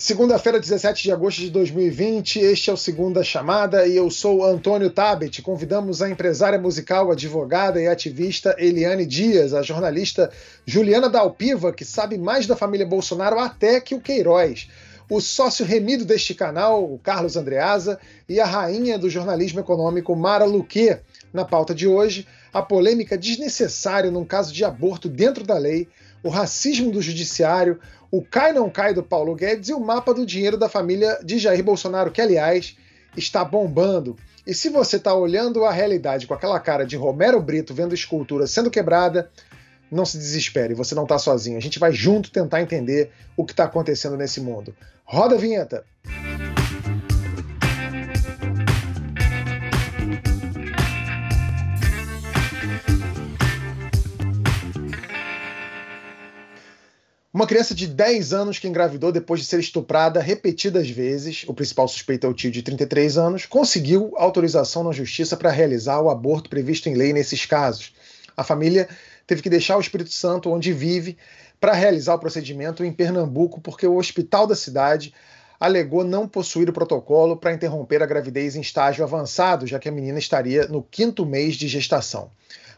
Segunda-feira, 17 de agosto de 2020, este é o Segunda Chamada e eu sou Antônio Tabet. Convidamos a empresária musical, advogada e ativista Eliane Dias, a jornalista Juliana Dalpiva, que sabe mais da família Bolsonaro até que o Queiroz, o sócio remido deste canal, o Carlos Andreasa, e a rainha do jornalismo econômico, Mara Luque. Na pauta de hoje, a polêmica desnecessária num caso de aborto dentro da lei, o racismo do judiciário, o cai não cai do Paulo Guedes e o mapa do dinheiro da família de Jair Bolsonaro, que aliás está bombando. E se você está olhando a realidade com aquela cara de Romero Brito vendo escultura sendo quebrada, não se desespere, você não está sozinho. A gente vai junto tentar entender o que está acontecendo nesse mundo. Roda a vinheta! Uma criança de 10 anos que engravidou depois de ser estuprada repetidas vezes, o principal suspeito é o tio de 33 anos, conseguiu autorização na justiça para realizar o aborto previsto em lei nesses casos. A família teve que deixar o Espírito Santo, onde vive, para realizar o procedimento em Pernambuco, porque o hospital da cidade alegou não possuir o protocolo para interromper a gravidez em estágio avançado, já que a menina estaria no quinto mês de gestação.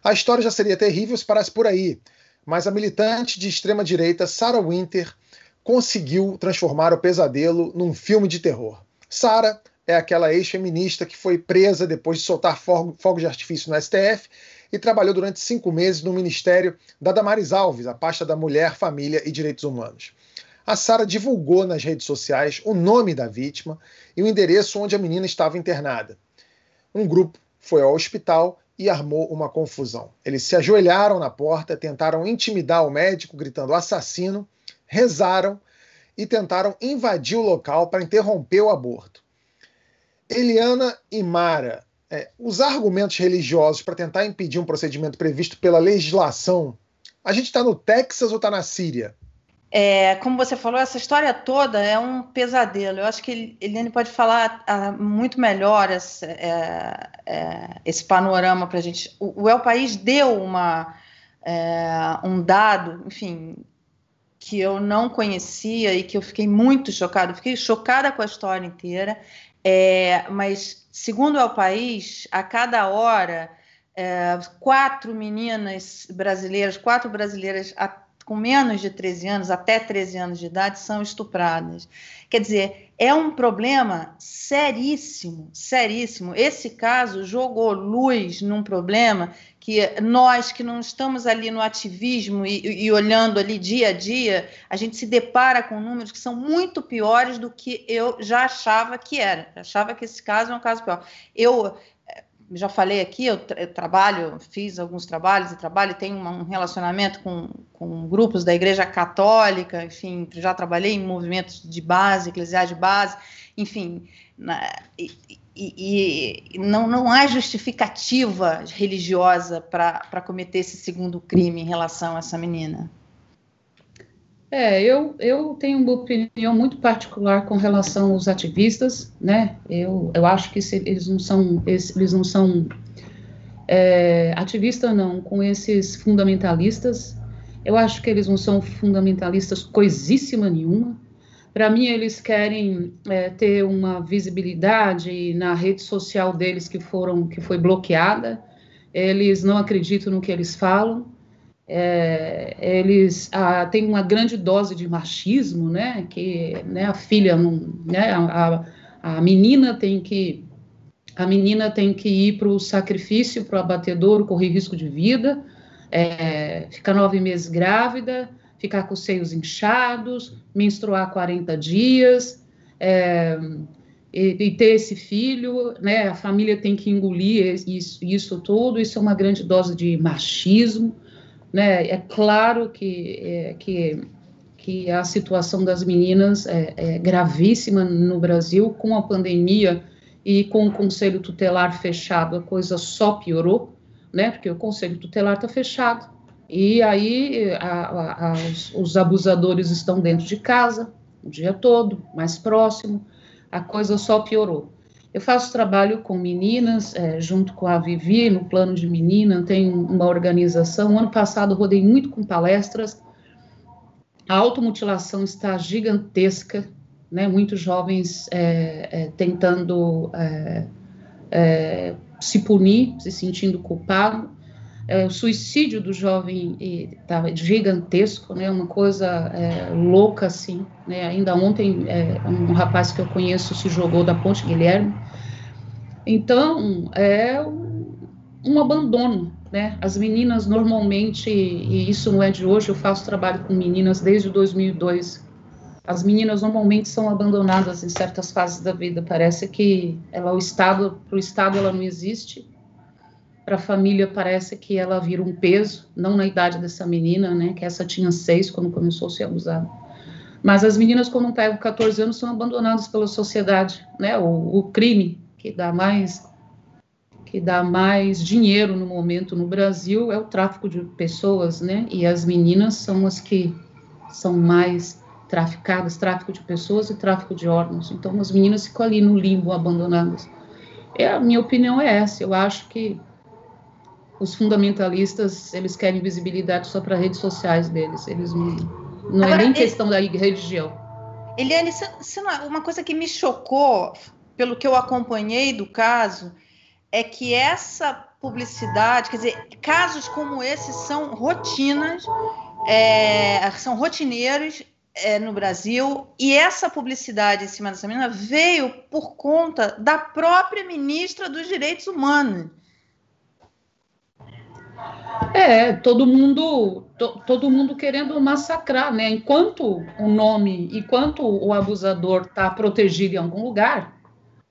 A história já seria terrível se parasse por aí mas a militante de extrema-direita Sarah Winter conseguiu transformar o pesadelo num filme de terror. Sarah é aquela ex-feminista que foi presa depois de soltar fogos de artifício no STF e trabalhou durante cinco meses no ministério da Damares Alves, a pasta da Mulher, Família e Direitos Humanos. A Sara divulgou nas redes sociais o nome da vítima e o endereço onde a menina estava internada. Um grupo foi ao hospital e armou uma confusão. Eles se ajoelharam na porta, tentaram intimidar o médico, gritando assassino, rezaram e tentaram invadir o local para interromper o aborto. Eliana e Mara, é, os argumentos religiosos para tentar impedir um procedimento previsto pela legislação, a gente está no Texas ou está na Síria? É, como você falou, essa história toda é um pesadelo. Eu acho que Eliane pode falar ah, muito melhor esse, é, é, esse panorama para a gente. O, o El País deu uma, é, um dado, enfim, que eu não conhecia e que eu fiquei muito chocada. Fiquei chocada com a história inteira. Mas, segundo o El País, a cada hora, quatro meninas brasileiras, quatro brasileiras com menos de 13 anos, até 13 anos de idade, são estupradas. Quer dizer, é um problema seríssimo, seríssimo. Esse caso jogou luz num problema que nós que não estamos ali no ativismo e, e, olhando ali dia a dia, a gente se depara com números que são muito piores do que eu já achava que era. Achava que esse caso é um caso pior. Eu já falei aqui, eu, tra eu, trabalho, fiz alguns trabalhos e trabalho, tenho um relacionamento com, com grupos da Igreja Católica, enfim, já trabalhei em movimentos de base, eclesiais de base, enfim, na, e, e, e, não, não há justificativa religiosa para cometer esse segundo crime em relação a essa menina. É, eu, eu tenho uma opinião muito particular com relação aos ativistas, né? Eu, eu acho que se, eles não são, eles não são é, ativistas não, com esses fundamentalistas. Eu acho que eles não são fundamentalistas coisíssima nenhuma. Para mim, eles querem é, ter uma visibilidade na rede social deles que foram que foi bloqueada. Eles não acreditam no que eles falam é, eles ah, têm uma grande dose de machismo, né? Que né, a filha não, né? A, a menina tem que a menina tem que ir para o sacrifício, para o abatedouro, correr risco de vida, é, ficar nove meses grávida, ficar com os seios inchados, menstruar 40 dias, é, e, e, ter esse filho, né? A família tem que engolir isso, isso isso é uma grande dose de machismo. Né? É claro que, é, que, que a situação das meninas é, é gravíssima no Brasil, com a pandemia e com o conselho tutelar fechado, a coisa só piorou, né? Porque o conselho tutelar está fechado. E aí a, a, os, os, abusadores estão dentro de casa o dia todo, mais próximo, a coisa só piorou. Eu faço trabalho com meninas, é, junto com a Vivi, no plano de menina, tenho uma organização. Ano passado rodei muito com palestras. A automutilação está gigantesca, né? Muitos jovens é, é, tentando é, é se punir, se sentindo culpado. É, o suicídio do jovem está gigantesco, né? Uma coisa é, louca assim. Né? Ainda ontem um rapaz que eu conheço se jogou da Ponte Guilherme. Então é um, um abandono né? As meninas normalmente, e isso não é de hoje, eu faço trabalho com meninas desde 2002. As meninas normalmente são abandonadas em certas fases da vida. Parece que ela, o estado, para o estado ela não existe. Para a família parece que ela vira um peso. Não na idade dessa menina, né? Que essa tinha seis quando começou a ser abusada. Mas as meninas quando pegam 14 anos são abandonadas pela sociedade, né? O, o crime que dá mais que dá mais dinheiro no momento no Brasil é o tráfico de pessoas, né? E as meninas são as que são mais traficadas, tráfico de pessoas e tráfico de órgãos. Então as meninas ficam ali no limbo, abandonadas. É, a minha opinião é essa. Eu acho que os fundamentalistas eles querem visibilidade só para redes sociais deles. Eles não, não Agora, é nem questão da religião. Eliane, uma coisa que me chocou, pelo que eu acompanhei do caso, é que essa publicidade, quer dizer, casos como esse são rotinas, é, são rotineiros é, no Brasil, e essa publicidade em cima dessa menina veio por conta da própria ministra dos Direitos Humanos. É, todo mundo, to, todo mundo querendo massacrar, né? Enquanto o nome, enquanto o abusador está protegido em algum lugar,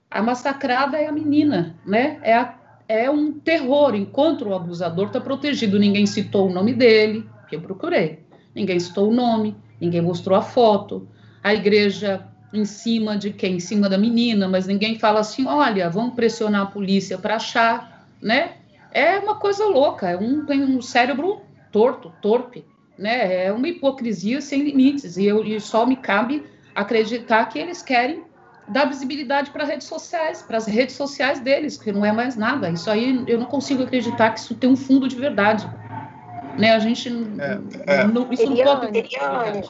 a massacrada é a menina, né? É, a, é um terror, enquanto o abusador está protegido. Ninguém citou o nome dele, que eu procurei. Ninguém citou o nome, ninguém mostrou a foto. A igreja em cima de quem? Em cima da menina, mas ninguém fala assim: olha, vamos pressionar a polícia para achar, né? É uma coisa louca, é um, tem um cérebro torto, torpe, né? É uma hipocrisia sem limites, e, eu, e só me cabe acreditar que eles querem dar visibilidade para redes sociais, para as redes sociais deles, que não é mais nada. Isso aí eu não consigo acreditar que isso tem um fundo de verdade. Né? A gente é, é. Não, isso Eliane, não pode ter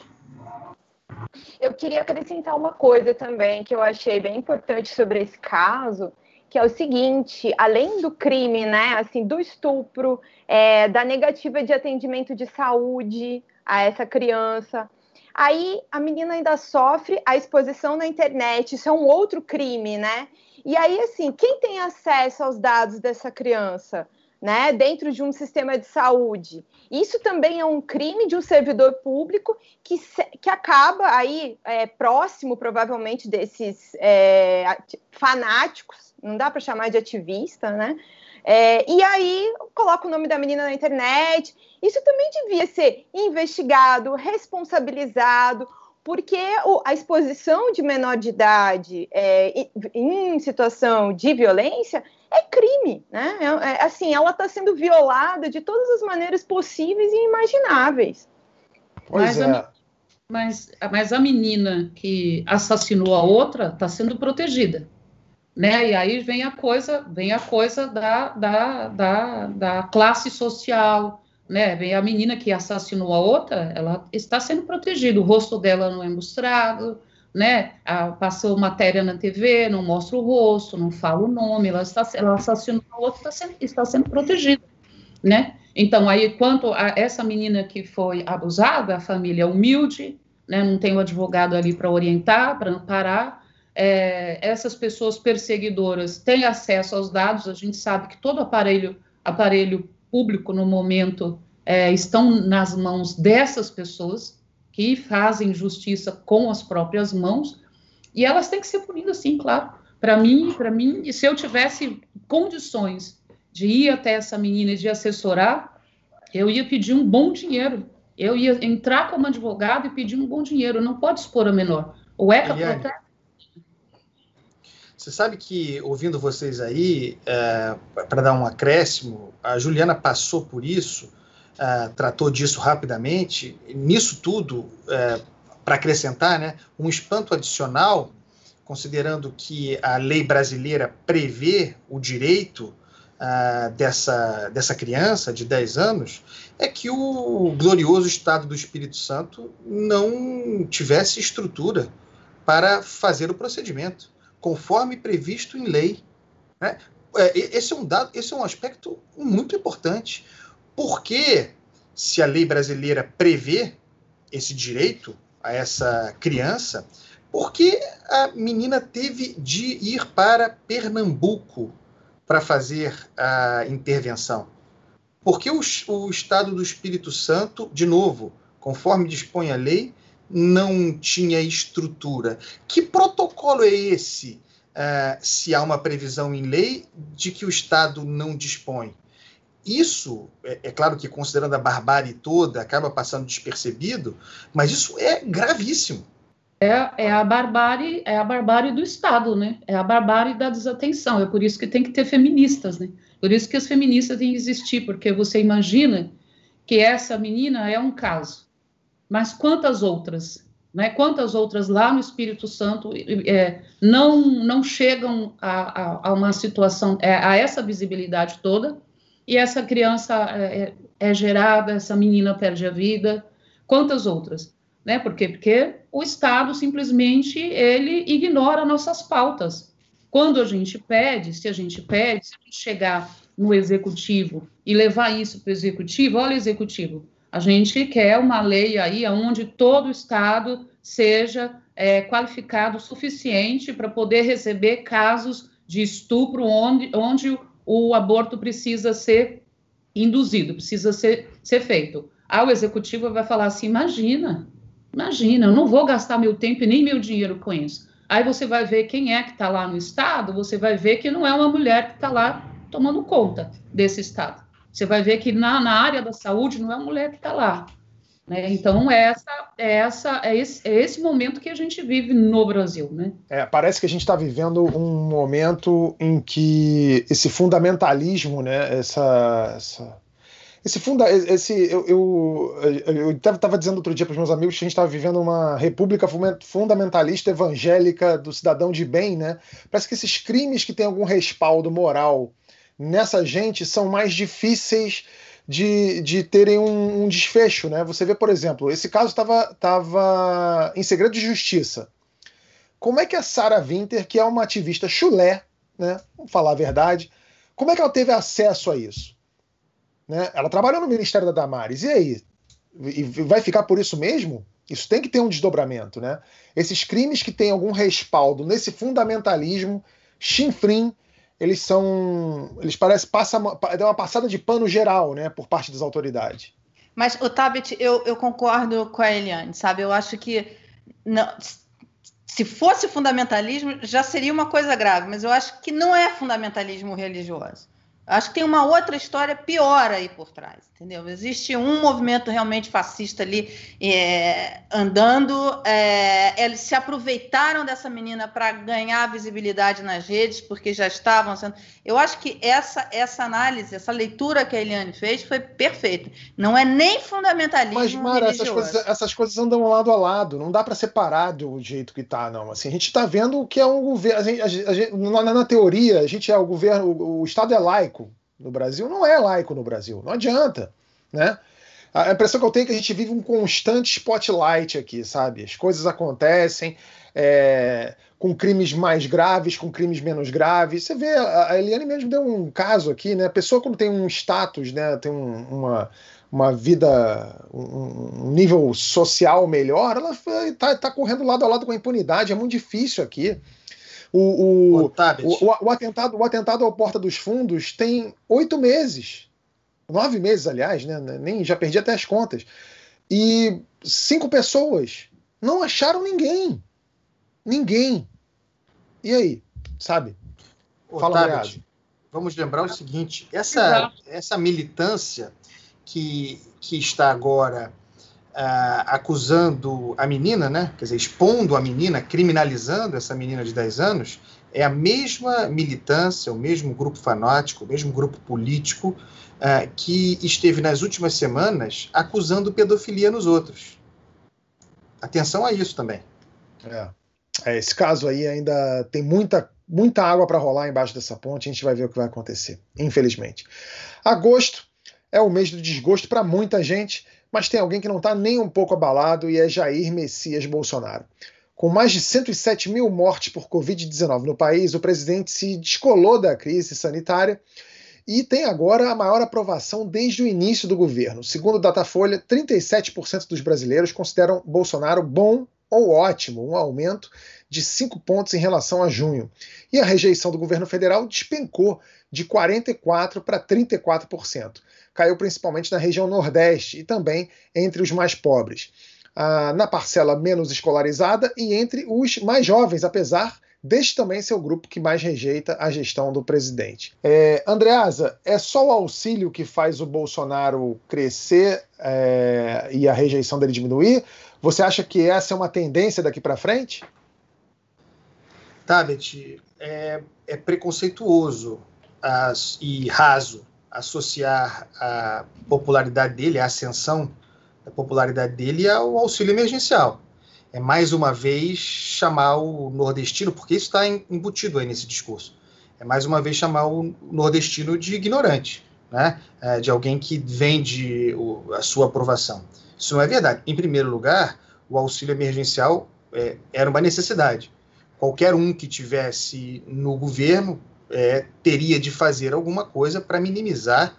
Eu queria acrescentar uma coisa também que eu achei bem importante sobre esse caso, que é o seguinte: além do crime, né, assim, do estupro, é, da negativa de atendimento de saúde a essa criança, Aí a menina ainda sofre a exposição na internet, isso é um outro crime, né? E aí, assim, quem tem acesso aos dados dessa criança, né, dentro de um sistema de saúde? Isso também é um crime de um servidor público que, que acaba aí é, próximo, provavelmente, desses é, fanáticos, não dá para chamar de ativista, né? É, e aí coloca o nome da menina na internet. Isso também devia ser investigado, responsabilizado, porque a exposição de menor de idade é, em situação de violência é crime, né? É, é assim, ela está sendo violada de todas as maneiras possíveis e imagináveis. Pois mas, é. a, mas, mas a menina que assassinou a outra está sendo protegida né? E aí vem a coisa, vem a coisa da, da, da, da classe social, né? Vem a menina que assassinou a outra, ela está sendo protegida, o rosto dela não é mostrado, né? A, passou matéria na TV, não mostra o rosto, não fala o nome, ela está, ela assassinou a outra, está sendo, está sendo protegida, né? Então aí quanto a essa menina que foi abusada, a família é humilde, né? Não tem o um advogado ali para orientar, para amparar é, essas pessoas perseguidoras têm acesso aos dados, a gente sabe que todo aparelho, aparelho público no momento é, estão nas mãos dessas pessoas que fazem justiça com as próprias mãos, e elas têm que ser punidas, sim, claro. Para mim, para mim, e se eu tivesse condições de ir até essa menina e de assessorar, eu ia pedir um bom dinheiro. Eu ia entrar como advogado e pedir um bom dinheiro. Não pode expor a menor. O ECA protege você sabe que, ouvindo vocês aí, é, para dar um acréscimo, a Juliana passou por isso, é, tratou disso rapidamente. Nisso tudo, é, para acrescentar, né, um espanto adicional, considerando que a lei brasileira prevê o direito uh, dessa, dessa criança de 10 anos, é que o glorioso Estado do Espírito Santo não tivesse estrutura para fazer o procedimento, conforme previsto em lei. Né? É, esse é um dado, esse é um aspecto muito importante, porque se a lei brasileira prevê esse direito a essa criança, por que a menina teve de ir para Pernambuco para fazer a intervenção? Porque o, o Estado do Espírito Santo, de novo, conforme dispõe a lei, não tinha estrutura. Que protocolo é esse, uh, se há uma previsão em lei de que o Estado não dispõe? Isso, é, é, claro que considerando a barbárie toda, acaba passando despercebido, mas isso é gravíssimo. É, é, a barbárie, é a barbárie do Estado, né? É a barbárie da desatenção. É por isso que tem que ter feministas, né? Por isso que as feministas têm que existir, porque você imagina que essa menina é um caso, mas quantas outras, né? Quantas outras lá no Espírito Santo é, não não chegam a, a, a uma situação, é, a essa visibilidade toda, e essa criança é, é, é gerada, essa menina perde a vida, quantas outras? Né? Por quê? Porque o Estado simplesmente ele ignora nossas pautas. Quando a gente pede, se a gente pede, se a gente chegar no executivo e levar isso para o executivo, olha, executivo, a gente quer uma lei aí onde todo Estado seja é, qualificado o suficiente para poder receber casos de estupro onde, onde o aborto precisa ser induzido, precisa ser, ser feito. Aí o executivo vai falar assim: imagina, imagina, eu não vou gastar meu tempo e nem meu dinheiro com isso. Aí você vai ver quem é que está lá no Estado, você vai ver que não é uma mulher que está lá tomando conta desse Estado. Você vai ver que na, na área da saúde não é uma mulher que está lá. Né? Então, é, essa, é, essa, é, esse, é esse momento que a gente vive no Brasil. Né? É, parece que a gente está vivendo um momento em que esse fundamentalismo, né, essa, essa esse funda esse eu eu estava dizendo outro dia para os meus amigos que a gente estava vivendo uma república fundamentalista evangélica do cidadão de bem, né? Parece que esses crimes que têm algum respaldo moral nessa gente são mais difíceis de, de terem um, um desfecho, né? Você vê, por exemplo, esse caso estava tava em segredo de justiça. Como é que a Sarah Winter, que é uma ativista chulé, né? Vamos falar a verdade, como é que ela teve acesso a isso? Né? Ela trabalhou no Ministério da Damares, e aí? E vai ficar por isso mesmo? Isso tem que ter um desdobramento, né? Esses crimes que têm algum respaldo nesse fundamentalismo chinfrim eles são. Eles parecem. Passa, dá uma passada de pano geral, né, por parte das autoridades. Mas, o Tabet, eu, eu concordo com a Eliane, sabe? Eu acho que. Não, se fosse fundamentalismo, já seria uma coisa grave, mas eu acho que não é fundamentalismo religioso. Acho que tem uma outra história pior aí por trás, entendeu? Existe um movimento realmente fascista ali é, andando. É, eles se aproveitaram dessa menina para ganhar visibilidade nas redes, porque já estavam sendo. Eu acho que essa, essa análise, essa leitura que a Eliane fez foi perfeita. Não é nem fundamentalismo. Mas, Mara, essas coisas, essas coisas andam lado a lado. Não dá para separar do jeito que está, não. Assim, a gente está vendo o que é um governo. Na, na, teoria, a gente é o governo, o Estado é laico no Brasil, não é laico no Brasil. Não adianta, né? A impressão que eu tenho é que a gente vive um constante spotlight aqui, sabe? As coisas acontecem é, com crimes mais graves, com crimes menos graves. Você vê, a Eliane mesmo deu um caso aqui, né? A pessoa quando tem um status, né? Tem um, uma, uma vida, um, nível social melhor, ela está tá correndo lado a lado com a impunidade. É muito difícil aqui. O, o, o, o, atentado, o atentado ao Porta dos Fundos tem oito meses. Nove meses, aliás, né? Nem, já perdi até as contas. E cinco pessoas não acharam ninguém. Ninguém. E aí? Sabe? Fala, Vamos lembrar o seguinte: essa, essa militância que, que está agora acusando a menina, né? quer dizer, expondo a menina, criminalizando essa menina de 10 anos, é a mesma militância, o mesmo grupo fanático, o mesmo grupo político que esteve nas últimas semanas acusando pedofilia nos outros. Atenção a isso também. É. É, esse caso aí ainda tem muita, muita água para rolar embaixo dessa ponte, a gente vai ver o que vai acontecer, infelizmente. Agosto é o mês do desgosto para muita gente, mas tem alguém que não está nem um pouco abalado e é Jair Messias Bolsonaro. Com mais de 107 mil mortes por Covid-19 no país, o presidente se descolou da crise sanitária e tem agora a maior aprovação desde o início do governo. Segundo o Datafolha, 37% dos brasileiros consideram Bolsonaro bom ou ótimo, um aumento de 5 pontos em relação a junho. E a rejeição do governo federal despencou de 44% para 34%. Caiu principalmente na região Nordeste e também entre os mais pobres ah, na parcela menos escolarizada e entre os mais jovens, apesar deste também ser o grupo que mais rejeita a gestão do presidente. É, Andreasa, é só o auxílio que faz o Bolsonaro crescer é, e a rejeição dele diminuir? Você acha que essa é uma tendência daqui para frente? Tabet, é, é preconceituoso as, e raso associar a popularidade dele, a ascensão da popularidade dele é o auxílio emergencial. É mais uma vez chamar o nordestino, porque isso está embutido aí nesse discurso. É mais uma vez chamar o nordestino de ignorante, né? É, de alguém que vende a sua aprovação. Isso não é verdade. Em primeiro lugar, o auxílio emergencial é, era uma necessidade. Qualquer um que tivesse no governo é, teria de fazer alguma coisa para minimizar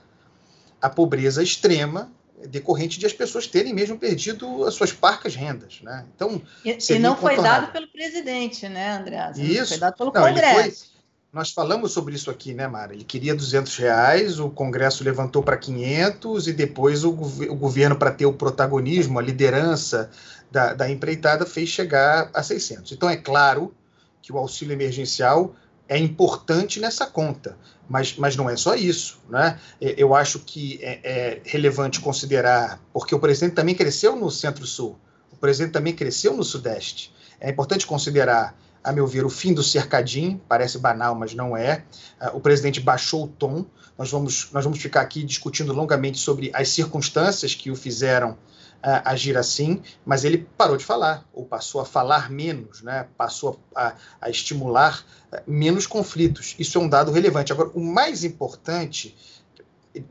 a pobreza extrema decorrente de as pessoas terem mesmo perdido as suas parcas rendas, né? Então e, e não foi dado pelo presidente, né, André? Isso. Foi dado pelo não, Congresso. Foi, nós falamos sobre isso aqui, né, Mara? Ele queria 200 reais, o Congresso levantou para 500 e depois o, o governo, para ter o protagonismo, a liderança da, da empreitada, fez chegar a 600. Então é claro que o auxílio emergencial é importante nessa conta, mas, mas não é só isso. Né? Eu acho que é, é relevante considerar, porque o presidente também cresceu no Centro-Sul, o presidente também cresceu no Sudeste. É importante considerar, a meu ver, o fim do cercadinho, parece banal, mas não é. Ah, o presidente baixou o tom. Nós vamos, nós vamos ficar aqui discutindo longamente sobre as circunstâncias que o fizeram uh, agir assim, mas ele parou de falar, ou passou a falar menos, né? passou a, a estimular uh, menos conflitos. Isso é um dado relevante. Agora, o mais importante,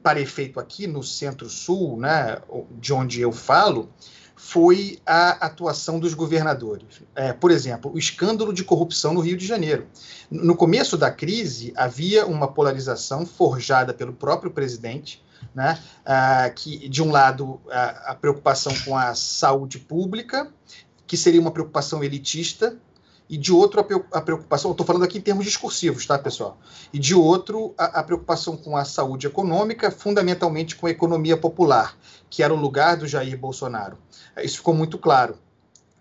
para efeito aqui no Centro-Sul, né, de onde eu falo, foi a atuação dos governadores. É, por exemplo, o escândalo de corrupção no Rio de Janeiro. No começo da crise, havia uma polarização forjada pelo próprio presidente, né? Ah, que de um lado a, a preocupação com a saúde pública, que seria uma preocupação elitista, e de outro a preocupação, estou falando aqui em termos discursivos, tá, pessoal? E de outro a, a, preocupação com a saúde econômica, fundamentalmente com a economia popular, que era o lugar do Jair Bolsonaro. Isso ficou muito claro.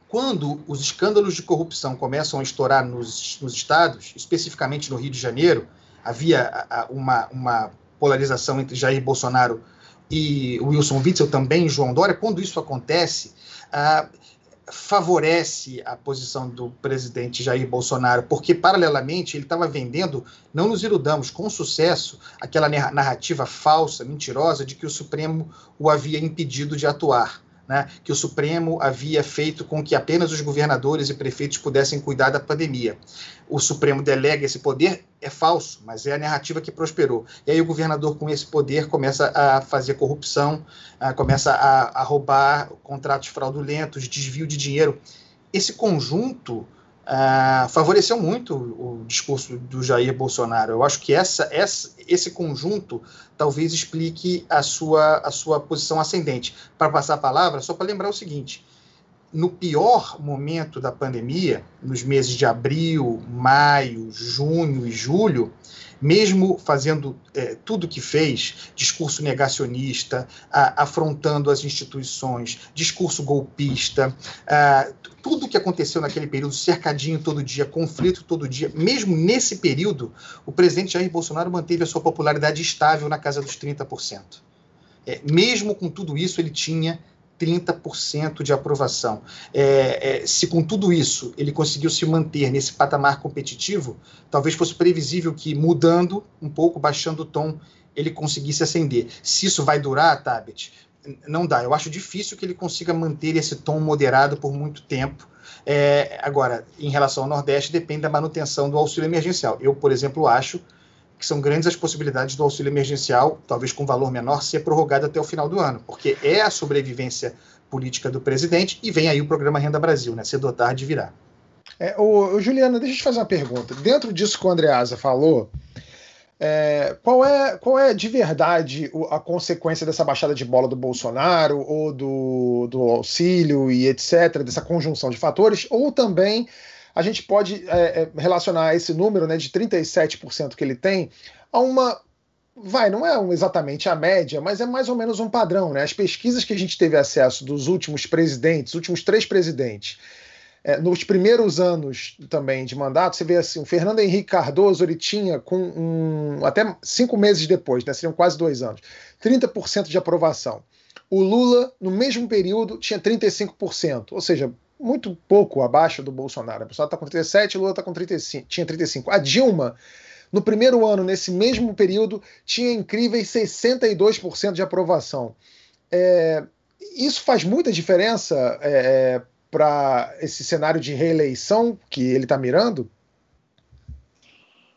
Quando os escândalos de corrupção começam a estourar nos, nos estados, especificamente no Rio de Janeiro, havia uma, uma polarização entre Jair Bolsonaro e Wilson Witzel, também João Dória, quando isso acontece, ah, favorece a posição do presidente Jair Bolsonaro, porque, paralelamente, ele estava vendendo, não nos iludamos, com sucesso, aquela narrativa falsa, mentirosa, de que o Supremo o havia impedido de atuar né, que o Supremo havia feito com que apenas os governadores e prefeitos pudessem cuidar da pandemia. O Supremo delega esse poder, é falso, mas é a narrativa que prosperou. E aí o governador, com esse poder, começa a fazer corrupção, começa a, a roubar contratos fraudulentos, desvio de dinheiro. Esse conjunto Uh, favoreceu muito o, o, discurso do Jair Bolsonaro. Eu acho que essa, essa, esse conjunto talvez explique a sua, a sua posição ascendente. Para passar a palavra, só para lembrar o seguinte: no pior momento da pandemia, nos meses de abril, maio, junho e julho, mesmo fazendo é, tudo que fez, discurso negacionista, a, afrontando as instituições, discurso golpista, a, tudo que aconteceu naquele período, cercadinho todo dia, conflito todo dia, mesmo nesse período, o presidente Jair Bolsonaro manteve a sua popularidade estável na casa dos 30%. É, mesmo com tudo isso, ele tinha 30% de aprovação. É, é, se com tudo isso ele conseguiu se manter nesse patamar competitivo, talvez fosse previsível que, mudando um pouco, baixando o tom, ele conseguisse ascender. Se isso vai durar, Tabet, não dá. Eu acho difícil que ele consiga manter esse tom moderado por muito tempo. É, agora, em relação ao Nordeste, depende da manutenção do auxílio emergencial. Eu, por exemplo, acho que são grandes as possibilidades do auxílio emergencial, talvez com valor menor, ser prorrogado até o final do ano, porque é a sobrevivência política do presidente e vem aí o programa Renda Brasil, né? Cedo ou tarde virá. É, o, o, Juliana, deixa eu te fazer uma pergunta. Dentro disso que o Andreasa falou, é, qual, é, qual é de verdade a consequência dessa baixada de bola do Bolsonaro, ou do, do auxílio e etc., dessa conjunção de fatores, ou também a gente pode é, é relacionar esse número né, de 37% que ele tem a uma vai, não é exatamente a média, mas é mais ou menos um padrão, né? As pesquisas que a gente teve acesso dos últimos presidentes, últimos três presidentes, é, nos primeiros anos também de mandato, você vê assim, o Fernando Henrique Cardoso ele tinha com um, até cinco meses depois, né, seriam quase dois anos, 30% de aprovação. O Lula, no mesmo período, tinha 35%, ou seja, muito pouco abaixo do Bolsonaro. O Bolsonaro está com 37, o Lula tá com 35, tinha 35. A Dilma no primeiro ano, nesse mesmo período, tinha incríveis 62% de aprovação. É, isso faz muita diferença é, é para esse cenário de reeleição que ele está mirando?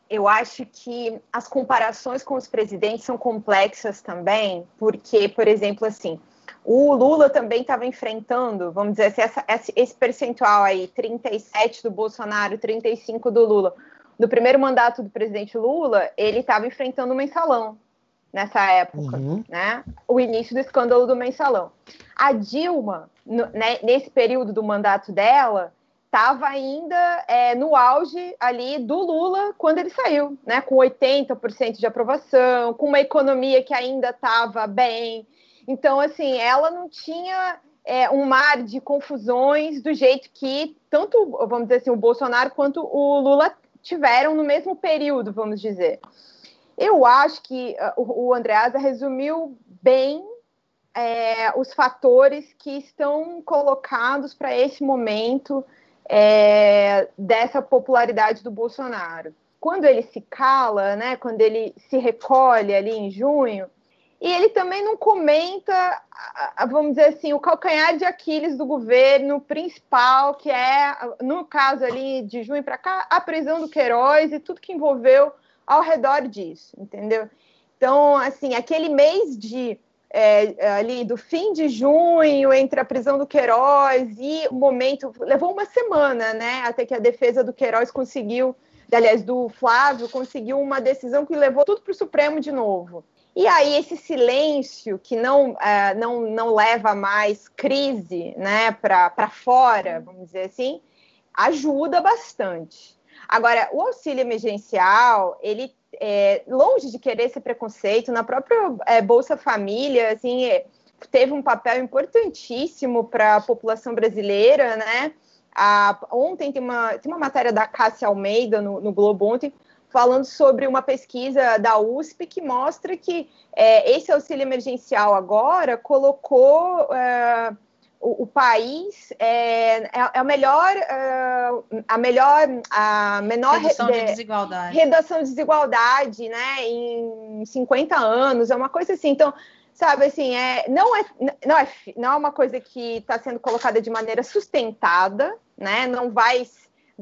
Eu acho que as comparações com os presidentes são complexas também, porque, por exemplo, assim, o Lula também estava enfrentando, vamos dizer assim, essa, esse percentual aí, 37 do Bolsonaro, 35 do Lula no primeiro mandato do presidente Lula, ele estava enfrentando o mensalão nessa época, uhum. né? O início do escândalo do mensalão. A Dilma, no, né, nesse período do mandato dela, estava ainda é, no auge ali do Lula quando ele saiu, né? Com 80% de aprovação, com uma economia que ainda estava bem. Então, assim, ela não tinha é, um mar de confusões do jeito que tanto, vamos dizer assim, o Bolsonaro quanto o Lula tiveram no mesmo período, vamos dizer. Eu acho que uh, o Andreasa resumiu bem é, os fatores que estão colocados para esse momento é, dessa popularidade do Bolsonaro. Quando ele se cala, né, quando ele se recolhe ali em junho, e ele também não comenta, vamos dizer assim, o calcanhar de Aquiles do governo principal, que é, no caso ali de junho para cá, a prisão do Queiroz e tudo que envolveu ao redor disso, entendeu? Então, assim, aquele mês de é, ali do fim de junho, entre a prisão do Queiroz e o momento, levou uma semana, né, até que a defesa do Queiroz conseguiu, aliás, do Flávio, conseguiu uma decisão que levou tudo para o Supremo de novo. E aí esse silêncio que não, é, não, não leva mais crise né, para fora, vamos dizer assim, ajuda bastante. Agora, o auxílio emergencial, ele é, longe de querer ser preconceito, na própria é, Bolsa Família, assim, é, teve um papel importantíssimo para a população brasileira, né? A, ontem tem uma, tem uma matéria da Cássia Almeida no, no Globo ontem, falando sobre uma pesquisa da USP que mostra que é, esse auxílio emergencial agora colocou é, o, o, país é, é, é a melhor é, a melhor a menor redução de desigualdade. redução de desigualdade né em 50 anos é uma coisa assim. Então sabe assim é não é não é não é uma coisa que está sendo colocada de maneira sustentada né não vai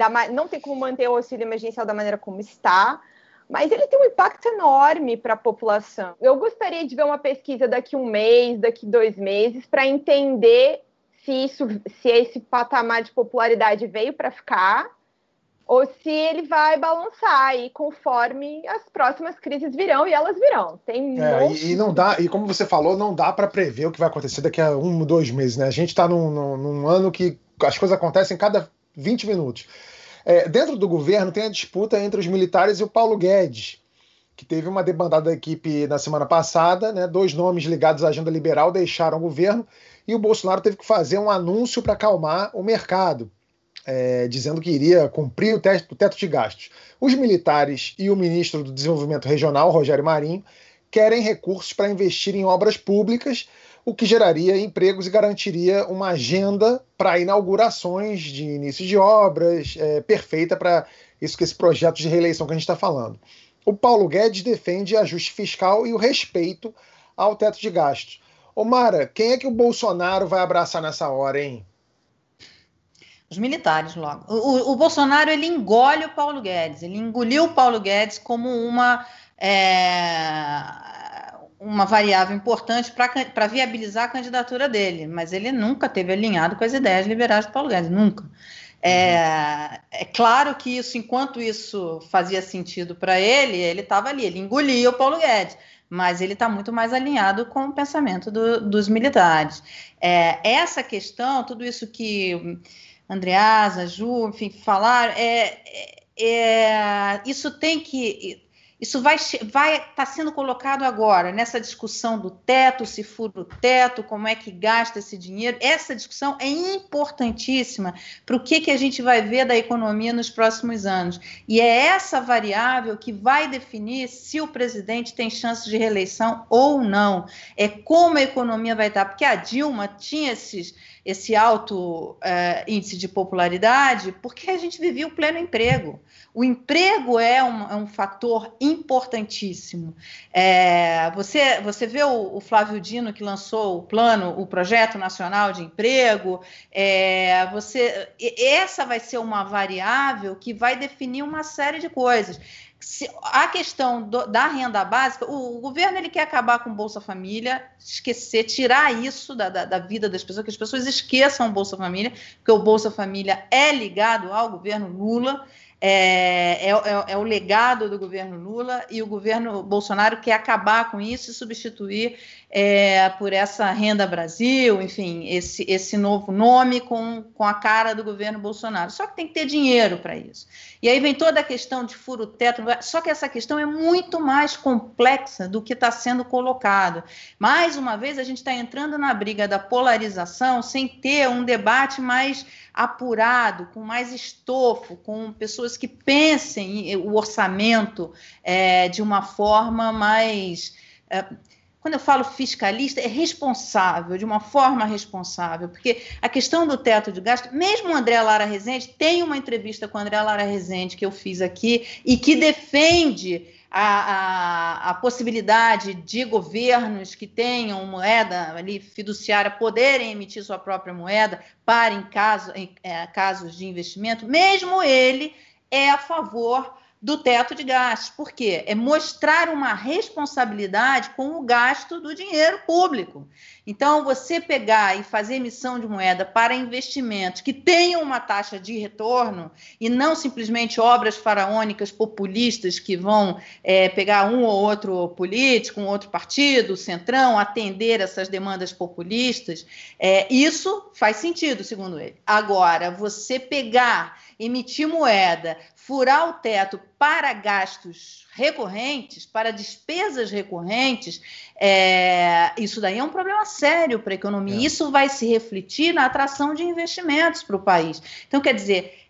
da, não tem como manter o auxílio emergencial da maneira como está, mas ele tem um impacto enorme para a população. Eu gostaria de ver uma pesquisa daqui um mês, daqui dois meses, para entender se isso, se esse patamar de popularidade veio para ficar ou se ele vai balançar aí conforme as próximas crises virão e elas virão. Tem é, e, e, não dá e como você falou não dá para prever o que vai acontecer daqui a um, dois meses, né? A gente está num, num, num ano que as coisas acontecem cada 20 minutos. É, dentro do governo tem a disputa entre os militares e o Paulo Guedes, que teve uma debandada da equipe na semana passada, né? Dois nomes ligados à agenda liberal deixaram o governo e o Bolsonaro teve que fazer um anúncio para acalmar o mercado. É, dizendo que iria cumprir o teto, o teto de gastos. Os militares e o ministro do Desenvolvimento Regional, Rogério Marinho, querem recursos para investir em obras públicas o que geraria empregos e garantiria uma agenda para inaugurações de início de obras é, perfeita para isso que esse projeto de reeleição que a gente está falando. O Paulo Guedes defende ajuste fiscal e o respeito ao teto de gastos. Omara, quem é que o Bolsonaro vai abraçar nessa hora, hein? Os militares logo. O, o, Bolsonaro ele engole o Paulo Guedes, ele engoliu o Paulo Guedes como uma é, uma variável importante para viabilizar a candidatura dele, mas ele nunca teve alinhado com as ideias liberais do Paulo Guedes, nunca. É, é claro que isso, enquanto isso fazia sentido para ele, ele estava ali, ele engolia o Paulo Guedes mas ele está muito mais alinhado com o pensamento do, dos militares. É, essa questão, tudo isso que Andreasa, Ju, enfim, falaram, é, é, é isso tem que isso vai vai tá sendo colocado agora nessa discussão do teto, se fura o teto, como é que gasta esse dinheiro. Essa discussão é importantíssima para o que, que a gente vai ver da economia nos próximos anos. E é essa variável que vai definir se o presidente tem chance de reeleição ou não. É como a economia vai estar, porque a Dilma tinha esses esse alto uh, índice de popularidade porque a gente vivia o pleno emprego. O emprego é um, é um fator importantíssimo. É, você, você vê o, o, Flávio Dino que lançou o plano, o projeto nacional de emprego. É, você, essa vai ser uma variável que vai definir uma série de coisas se, a questão do, da renda básica, o, o, governo ele quer acabar com o Bolsa Família, esquecer, tirar isso da, da, da, vida das pessoas, que as pessoas esqueçam o Bolsa Família, porque o Bolsa Família é ligado ao governo Lula, é, é, é, é o legado do governo Lula, e o governo Bolsonaro quer acabar com isso e substituir é, por essa Renda Brasil, enfim, esse, esse novo nome com, com a cara do governo Bolsonaro. Só que tem que ter dinheiro para isso. E aí vem toda a questão de furo-teto, só que essa questão é muito mais complexa do que está sendo colocado. Mais uma vez, a gente está entrando na briga da polarização sem ter um debate mais apurado, com mais estofo, com pessoas que pensem o orçamento é, de uma forma mais. É, quando eu falo fiscalista, é responsável, de uma forma responsável, porque a questão do teto de gasto, mesmo o André Lara Rezende, tem uma entrevista com o André Lara Rezende que eu fiz aqui e que defende a, a, a, possibilidade de governos que tenham moeda ali fiduciária poderem emitir sua própria moeda para em, caso, em é, casos de investimento, mesmo ele é a favor do teto de gastos. Por quê? É mostrar uma responsabilidade com o gasto do dinheiro público. Então, você pegar e fazer emissão de moeda para investimentos que tenham uma taxa de retorno e não simplesmente obras faraônicas populistas que vão é, pegar um ou outro político, um outro partido, centrão, atender essas demandas populistas, é, isso faz sentido, segundo ele. Agora, você pegar, emitir moeda, furar o teto para gastos recorrentes, para despesas recorrentes, é, isso daí é um problema sério para a economia. É. Isso vai se refletir na atração de investimentos para o país. Então, quer dizer,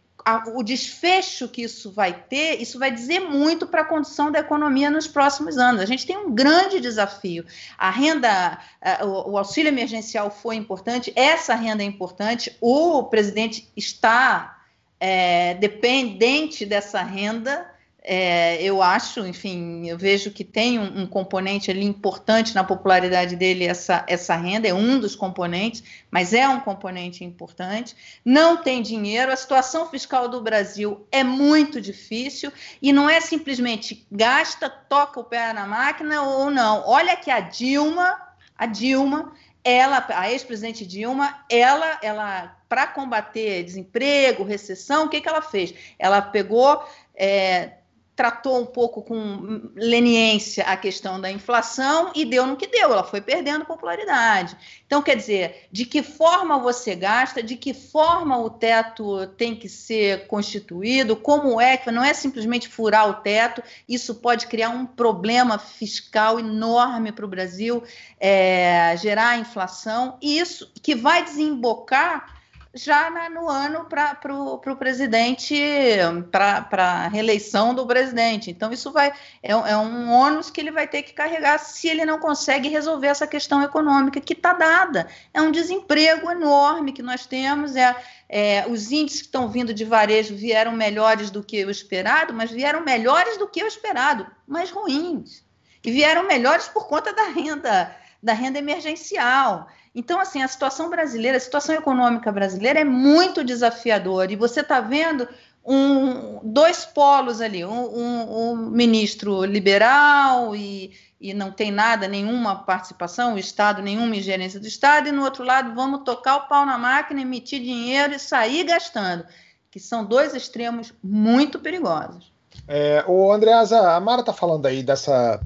o desfecho que isso vai ter, isso vai dizer muito para a condição da economia nos próximos anos. A gente tem um grande desafio. A renda, o, o auxílio emergencial foi importante, essa renda é importante, o presidente está é, dependente dessa renda. É, eu acho, enfim, eu vejo que tem um, um, componente ali importante na popularidade dele, essa, essa renda, é um dos componentes, mas é um componente importante. Não tem dinheiro, a situação fiscal do Brasil é muito difícil e não é simplesmente gasta, toca o pé na máquina ou não. Olha que a Dilma, a Dilma, ela, a ex-presidente Dilma, ela, ela para combater desemprego, recessão, o que, que ela fez? Ela pegou, é, tratou um pouco com leniência a questão da inflação e deu no que deu, ela foi perdendo popularidade. Então, quer dizer, de que forma você gasta, de que forma o teto tem que ser constituído, como é que não é simplesmente furar o teto, isso pode criar um problema fiscal enorme para o Brasil, é, gerar inflação, e isso que vai desembocar já na, no ano para o presidente, para a reeleição do presidente. Então, isso vai é, é, um ônus que ele vai ter que carregar se ele não consegue resolver essa questão econômica que está dada. É um desemprego enorme que nós temos, é, é, os índices que estão vindo de varejo vieram melhores do que o esperado, mas vieram melhores do que o esperado, mas ruins. E vieram melhores por conta da renda, da renda emergencial. Então, assim, a situação brasileira, a situação econômica brasileira é muito desafiadora. E você está vendo um, dois polos ali, um, um, um ministro liberal e, e, não tem nada, nenhuma participação, o Estado, nenhuma ingerência do Estado, e no outro lado, vamos tocar o pau na máquina, emitir dinheiro e sair gastando. que são dois extremos muito perigosos. É, o Andreasa, a Mara está falando aí dessa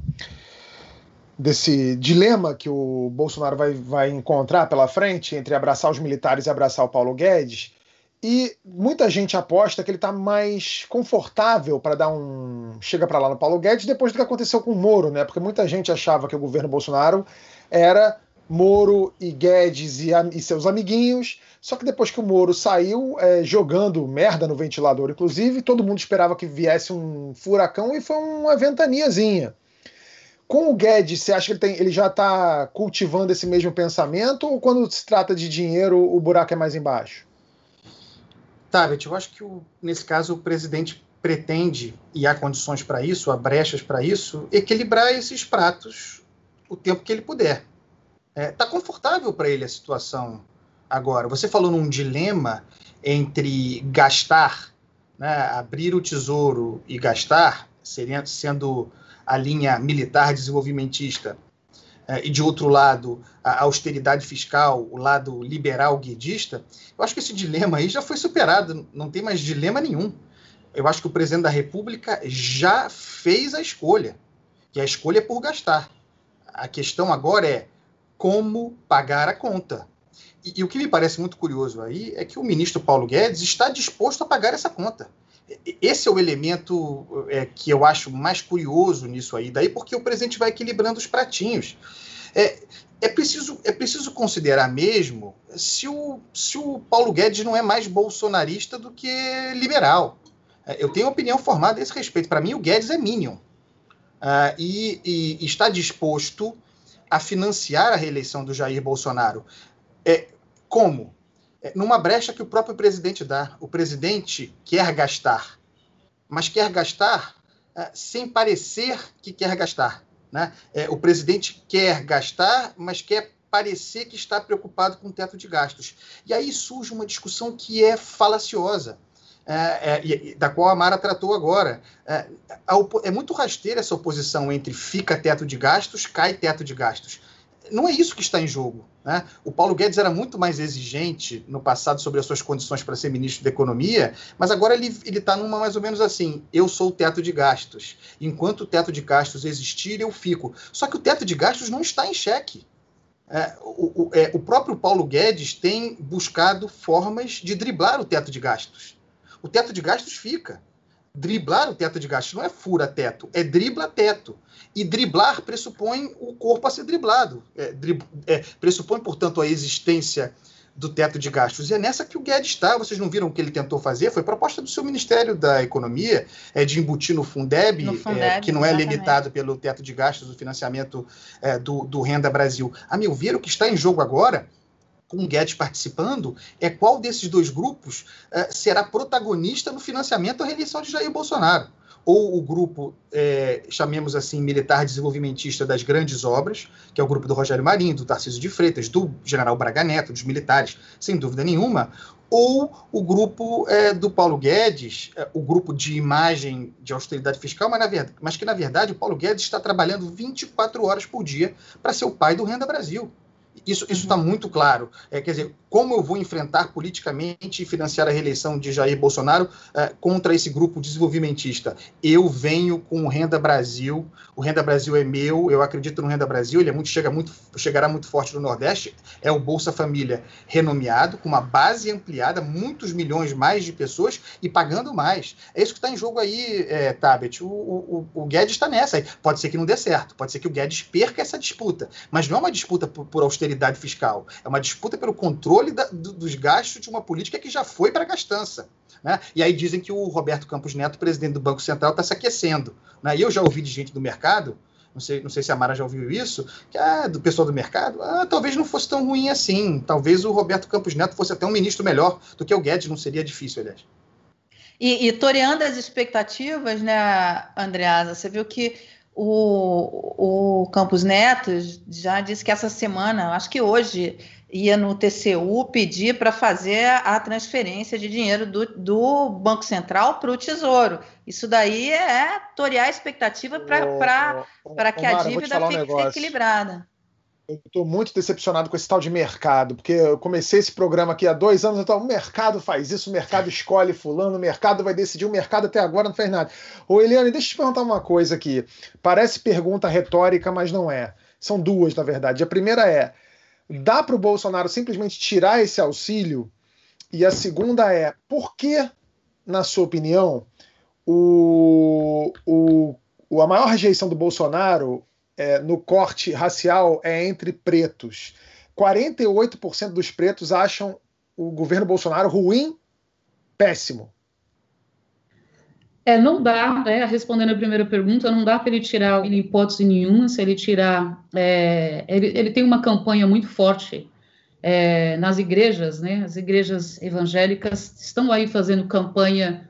desse dilema que o Bolsonaro vai, vai encontrar pela frente entre abraçar os militares e abraçar o Paulo Guedes. E muita gente aposta que ele está mais confortável para dar um chega para lá no Paulo Guedes depois do que aconteceu com o Moro, né? Porque muita gente achava que o governo Bolsonaro era Moro e Guedes e, e, seus amiguinhos. Só que depois que o Moro saiu é, jogando merda no ventilador, inclusive, todo mundo esperava que viesse um furacão e foi uma ventaniazinha. Com o Guedes, você acha que ele, tem, ele já está cultivando esse mesmo pensamento ou quando se trata de dinheiro o buraco é mais embaixo? Tá, eu acho que o, nesse caso o presidente pretende, e há condições para isso, há brechas para isso, equilibrar esses pratos o tempo que ele puder. Está é, tá confortável para ele a situação agora. Você falou num dilema entre gastar, né, abrir o tesouro e gastar, seria, sendo a linha militar desenvolvimentista, é, e de outro lado, a austeridade fiscal, o lado liberal guedista, eu acho que esse dilema aí já foi superado, não tem mais dilema nenhum. Eu acho que o presidente da República já fez a escolha, e a escolha é por gastar. A questão agora é como pagar a conta. E, e, o que me parece muito curioso aí é que o ministro Paulo Guedes está disposto a pagar essa conta. Esse é o elemento é, que eu acho mais curioso nisso aí, daí porque o presidente vai equilibrando os pratinhos. É, é, preciso, é preciso considerar mesmo se o, se o Paulo Guedes não é mais bolsonarista do que liberal. É, eu tenho opinião formada a esse respeito. Para mim, o Guedes é Minion. Uh, e, e, está disposto a financiar a reeleição do Jair Bolsonaro. É, como? É, numa brecha que o próprio presidente dá. O presidente quer gastar, mas quer gastar é, sem parecer que quer gastar. Né? É, o presidente quer gastar, mas quer parecer que está preocupado com o teto de gastos. E aí surge uma discussão que é falaciosa. É, é, da qual a Mara tratou agora. É, é, muito rasteira essa oposição entre fica teto de gastos, cai teto de gastos. Não é isso que está em jogo. Né? O Paulo Guedes era muito mais exigente no passado sobre as suas condições para ser ministro da Economia, mas agora ele está numa mais ou menos assim: eu sou o teto de gastos. Enquanto o teto de gastos existir, eu fico. Só que o teto de gastos não está em xeque. É, o, o, é, o próprio Paulo Guedes tem buscado formas de driblar o teto de gastos o teto de gastos fica. Driblar o teto de gastos não é fura teto, é dribla teto. E driblar pressupõe o corpo a ser driblado. É, drib, é, pressupõe, portanto, a existência do teto de gastos. E é nessa que o Guedes está. Vocês não viram o que ele tentou fazer? Foi proposta do seu Ministério da Economia, é, de embutir no Fundeb, no Fundeb é, que não é exatamente. limitado pelo teto de gastos do financiamento é, do, do Renda Brasil. A meu ver, o que está em jogo agora com o Guedes participando, é qual desses dois grupos é, será protagonista no financiamento da reeleição de Jair Bolsonaro. Ou o grupo, é, chamemos assim, militar desenvolvimentista das grandes obras, que é o grupo do Rogério Marinho, do Tarcísio de Freitas, do general Braga Neto, dos militares, sem dúvida nenhuma, ou o grupo é, do Paulo Guedes, o grupo de imagem de austeridade fiscal, mas, verdade, mas, que, na verdade, o Paulo Guedes está trabalhando 24 horas por dia para ser o pai do Renda Brasil. Isso está uhum. muito claro. É, quer dizer, como eu vou enfrentar politicamente e financiar a reeleição de Jair Bolsonaro é, contra esse grupo desenvolvimentista? Eu venho com o Renda Brasil. O Renda Brasil é meu. Eu acredito no Renda Brasil. Ele é muito, chega muito, chegará muito forte no Nordeste. É o Bolsa Família renomeado, com uma base ampliada, muitos milhões mais de pessoas e pagando mais. É isso que está em jogo aí, é, Tabet. O, o, o Guedes está nessa. Pode ser que não dê certo. Pode ser que o Guedes perca essa disputa. Mas não é uma disputa por, por austeridade fiscal. É uma disputa pelo controle da, do, dos gastos de uma política que já foi para gastança. Né? E aí dizem que o Roberto Campos Neto, presidente do Banco Central, está se aquecendo. Né? E eu já ouvi de gente do mercado, não sei, não sei se a Mara já ouviu isso, que ah, do pessoal do mercado, ah, talvez não fosse tão ruim assim. Talvez o Roberto Campos Neto fosse até um ministro melhor do que o Guedes, não seria difícil, aliás. E, e toreando as expectativas, né, Andreasa, você viu que o, o Campos Neto já disse que essa semana, acho que hoje, ia no TCU pedir para fazer a transferência de dinheiro do, do Banco Central para o Tesouro. Isso daí é torear a expectativa para que a dívida fique um equilibrada. Eu estou muito decepcionado com esse tal de mercado, porque eu comecei esse programa aqui há dois anos, então o mercado faz isso, o mercado escolhe fulano, o mercado vai decidir, o mercado até agora não fez nada. Ô Eliane, deixa eu te perguntar uma coisa aqui. Parece pergunta retórica, mas não é. São duas, na verdade. A primeira é: dá para o Bolsonaro simplesmente tirar esse auxílio? E a segunda é: por que, na sua opinião, o, o, a maior rejeição do Bolsonaro é, no corte racial é entre pretos. 48% dos pretos acham o governo Bolsonaro ruim, péssimo. É, não dá, né, respondendo a primeira pergunta, não dá para ele tirar em hipótese nenhuma, se ele tirar, é, ele, ele, tem uma campanha muito forte é, nas igrejas, né, as igrejas evangélicas estão aí fazendo campanha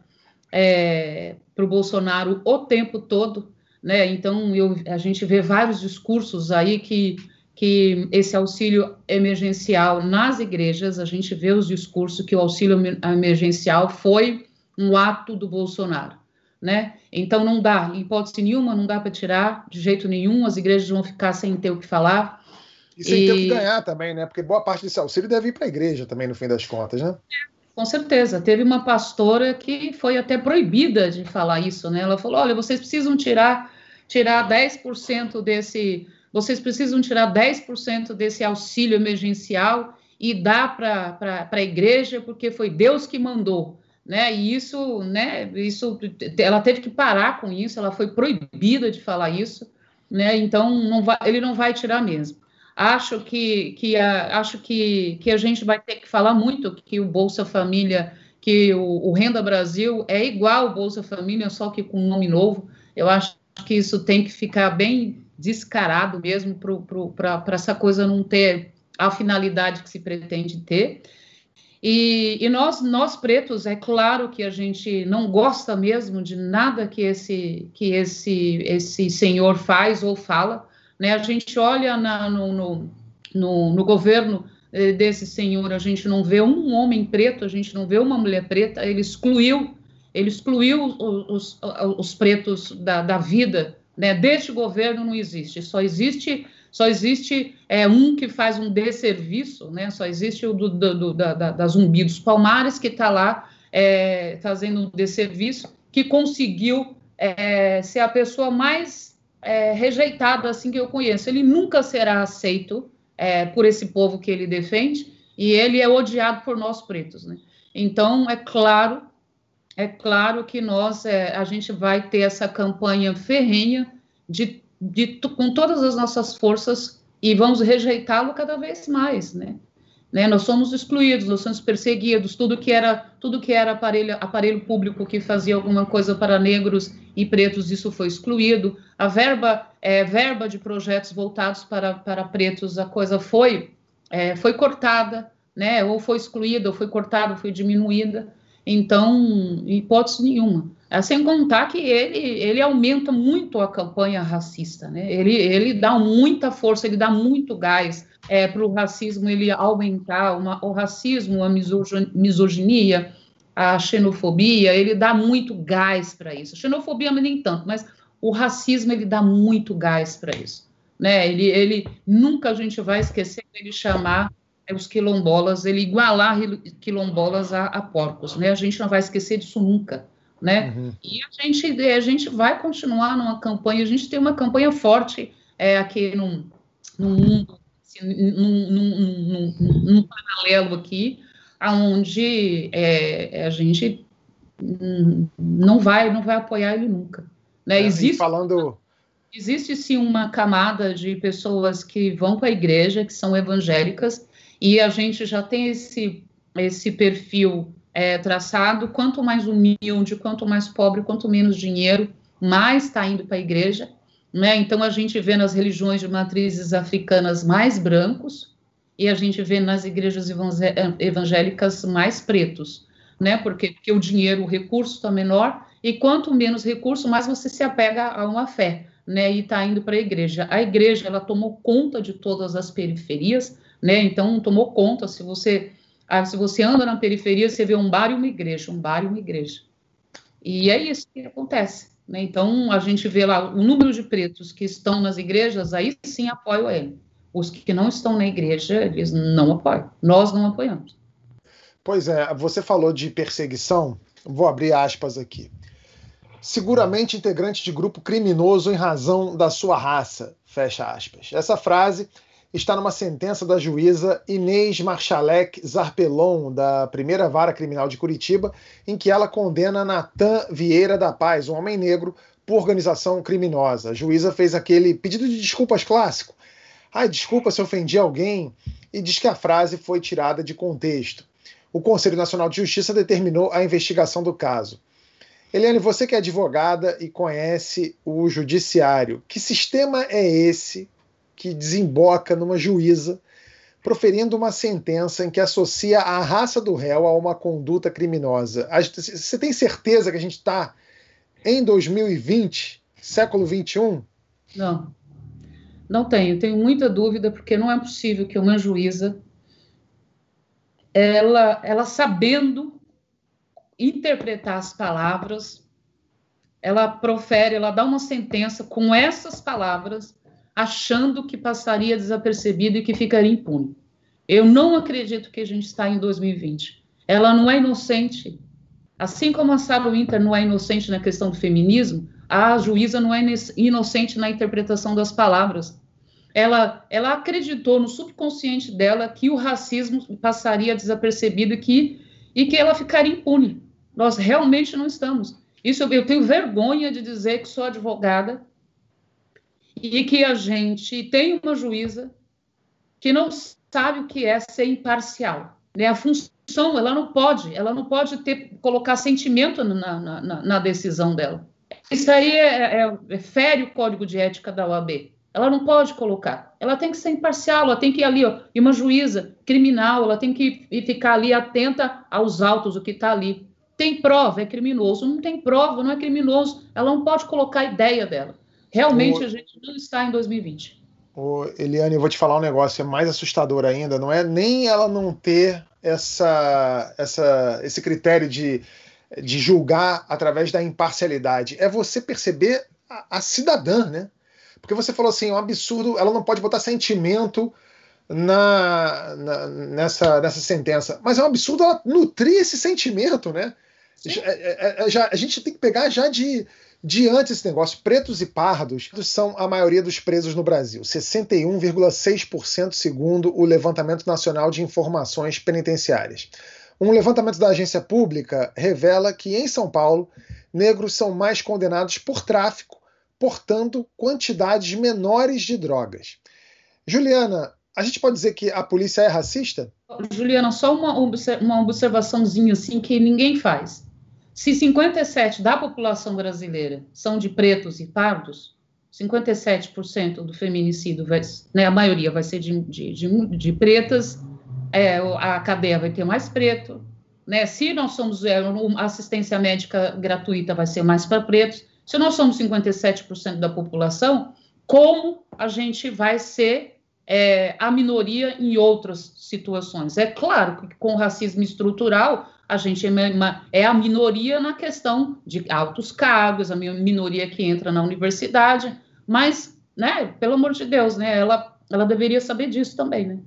é, para o Bolsonaro o tempo todo, né? Então eu, a gente vê vários discursos aí que que esse auxílio emergencial nas igrejas, a gente vê os discursos que o auxílio emergencial foi um ato do Bolsonaro, né? Então não dá, em hipótese nenhuma, não dá para tirar de jeito nenhum, as igrejas vão ficar sem ter o que falar. E sem e... ter o que ganhar também, né? Porque boa parte desse auxílio deve ir para a igreja também, no fim das contas, né? Com certeza. Teve uma pastora que foi até proibida de falar isso, né? Ela falou: olha, vocês precisam tirar tirar 10% desse, vocês precisam tirar 10% desse auxílio emergencial e dar para a igreja, porque foi Deus que mandou. Né? E isso, né, isso, ela teve que parar com isso, ela foi proibida de falar isso, né? Então não vai, ele não vai tirar mesmo. Acho que, que a, acho que, que a gente vai ter que falar muito que o Bolsa Família, que o, o Renda Brasil é igual ao Bolsa Família, só que com um nome novo. Eu acho que isso tem que ficar bem descarado mesmo para essa coisa não ter a finalidade que se pretende ter. E, e, nós, nós pretos, é claro que a gente não gosta mesmo de nada que esse, que esse, esse senhor faz ou fala. Né? A gente olha na, no, no, no, no governo eh, desse senhor, a gente não vê um homem preto, a gente não vê uma mulher preta, ele excluiu ele excluiu os, os, os pretos da, da vida, né? Deste governo não existe, só existe só existe é, um que faz um desserviço, né? Só existe o do, do, do da, da Zumbi dos Palmares que está lá é, fazendo um desserviço, que conseguiu é, ser a pessoa mais é, rejeitada assim que eu conheço. Ele nunca será aceito é, por esse povo que ele defende e ele é odiado por nós pretos, né? Então é claro é claro que nós, é, a gente vai ter essa campanha ferrenha de, de, com todas as nossas forças e vamos rejeitá-lo cada vez mais, né? né? Nós somos excluídos, nós somos perseguidos, tudo que era tudo que era aparelho, aparelho público que fazia alguma coisa para negros e pretos, isso foi excluído. A verba, é, verba de projetos voltados para, para pretos, a coisa foi, é, foi cortada, né? Ou foi excluída, ou foi cortada, ou foi diminuída. Então, hipótese nenhuma. Sem contar que ele, ele aumenta muito a campanha racista, né? Ele, ele dá muita força, ele dá muito gás é, para o racismo ele aumentar, uma, o racismo, a misoginia, a xenofobia, ele dá muito gás para isso. A xenofobia nem tanto, mas o racismo ele dá muito gás para isso, né? Ele, ele nunca a gente vai esquecer de chamar os quilombolas, ele igualar quilombolas a, a, porcos, né? A gente não vai esquecer disso nunca, né? Uhum. E a gente, a gente vai continuar numa campanha, a gente tem uma campanha forte é, aqui no, no mundo, assim, num, num, num, num, paralelo aqui, aonde é, a gente não vai, não vai apoiar ele nunca, né? É, Existe... falando existe sim uma camada de pessoas que vão para a igreja, que são evangélicas, e a gente já tem esse, esse perfil é, traçado, quanto mais humilde, quanto mais pobre, quanto menos dinheiro, mais está indo para a igreja, né? Então a gente vê nas religiões de matrizes africanas mais brancos e a gente vê nas igrejas evangélicas mais pretos, né? Porque, porque o dinheiro, o recurso está menor e quanto menos recurso, mais você se apega a uma fé, né? E está indo para a igreja. A igreja ela tomou conta de todas as periferias, né? Então tomou conta. Se você ah, se você anda na periferia, você vê um bar e uma igreja, um bar e uma igreja. E é isso que acontece. Né? Então a gente vê lá o número de pretos que estão nas igrejas, aí sim apoio ele. Os que não estão na igreja, eles não apoiam. Nós não apoiamos. Pois é, você falou de perseguição, vou abrir aspas aqui. Seguramente integrante de grupo criminoso em razão da sua raça, fecha aspas. Essa frase está numa sentença da juíza Inês Marchalek Zarpelon, da primeira vara criminal de Curitiba, em que ela condena Natan Vieira da Paz, um homem negro, por organização criminosa. A juíza fez aquele pedido de desculpas clássico. Ai, desculpa se ofendi alguém, e diz que a frase foi tirada de contexto. O Conselho Nacional de Justiça determinou a investigação do caso. Eliane, você que é advogada e conhece o judiciário, que sistema é esse que desemboca numa juíza proferindo uma sentença em que associa a raça do réu a uma conduta criminosa? Você tem certeza que a gente está em 2020, século 21? Não. Não tenho, tenho muita dúvida, porque não é possível que uma juíza, ela, ela sabendo interpretar as palavras, ela profere, ela dá uma sentença com essas palavras, achando que passaria desapercebido e que ficaria impune. Eu não acredito que a gente está em 2020. Ela não é inocente. Assim como a Sarah Winter não é inocente na questão do feminismo, a juíza não é inocente na interpretação das palavras. Ela, ela acreditou no subconsciente dela que o racismo passaria desapercebido e que, e que ela ficaria impune. Nós realmente não estamos. Isso eu, eu tenho vergonha de dizer que sou advogada e que a gente tem uma juíza que não sabe o que é ser imparcial. Né? A função, ela não pode, ela não pode ter colocar sentimento na, na, na decisão dela. Isso aí é, é, é, fere o código de ética da OAB. Ela não pode colocar. Ela tem que ser imparcial, ela tem que ir ali, ó, e uma juíza criminal, ela tem que ficar ali atenta aos autos, o que está ali. Tem prova, é criminoso. Não tem prova, não é criminoso. Ela não pode colocar a ideia dela. Realmente o... a gente não está em 2020. Ô, Eliane, eu vou te falar um negócio, é mais assustador ainda, não é nem ela não ter essa, essa, esse critério de, de julgar através da imparcialidade, é você perceber a, a cidadã, né? Porque você falou assim, é um absurdo, ela não pode botar sentimento na, na, nessa, nessa sentença. Mas é um absurdo ela nutrir esse sentimento, né? Já, é, é, é, já, a gente tem que pegar já de, de antes esse negócio. Pretos e pardos são a maioria dos presos no Brasil, 61,6% segundo o Levantamento Nacional de Informações Penitenciárias. Um levantamento da agência pública revela que em São Paulo, negros são mais condenados por tráfico, portando quantidades menores de drogas. Juliana, a gente pode dizer que a polícia é racista? Juliana, só uma, uma observaçãozinha assim que ninguém faz. Se 57 da população brasileira são de pretos e pardos, 57% do feminicídio, vai, né, a maioria vai ser de, de, de, de pretas, é, a cadeia vai ter mais preto, né? Se nós somos é, assistência médica gratuita vai ser mais para pretos. Se nós somos 57% da população, como a gente vai ser é, a minoria em outras situações. É claro que com o racismo estrutural, a gente é, é a minoria na questão de altos cargos, a minoria que entra na universidade, mas, né, pelo amor de Deus, né, ela, ela deveria saber disso também, né?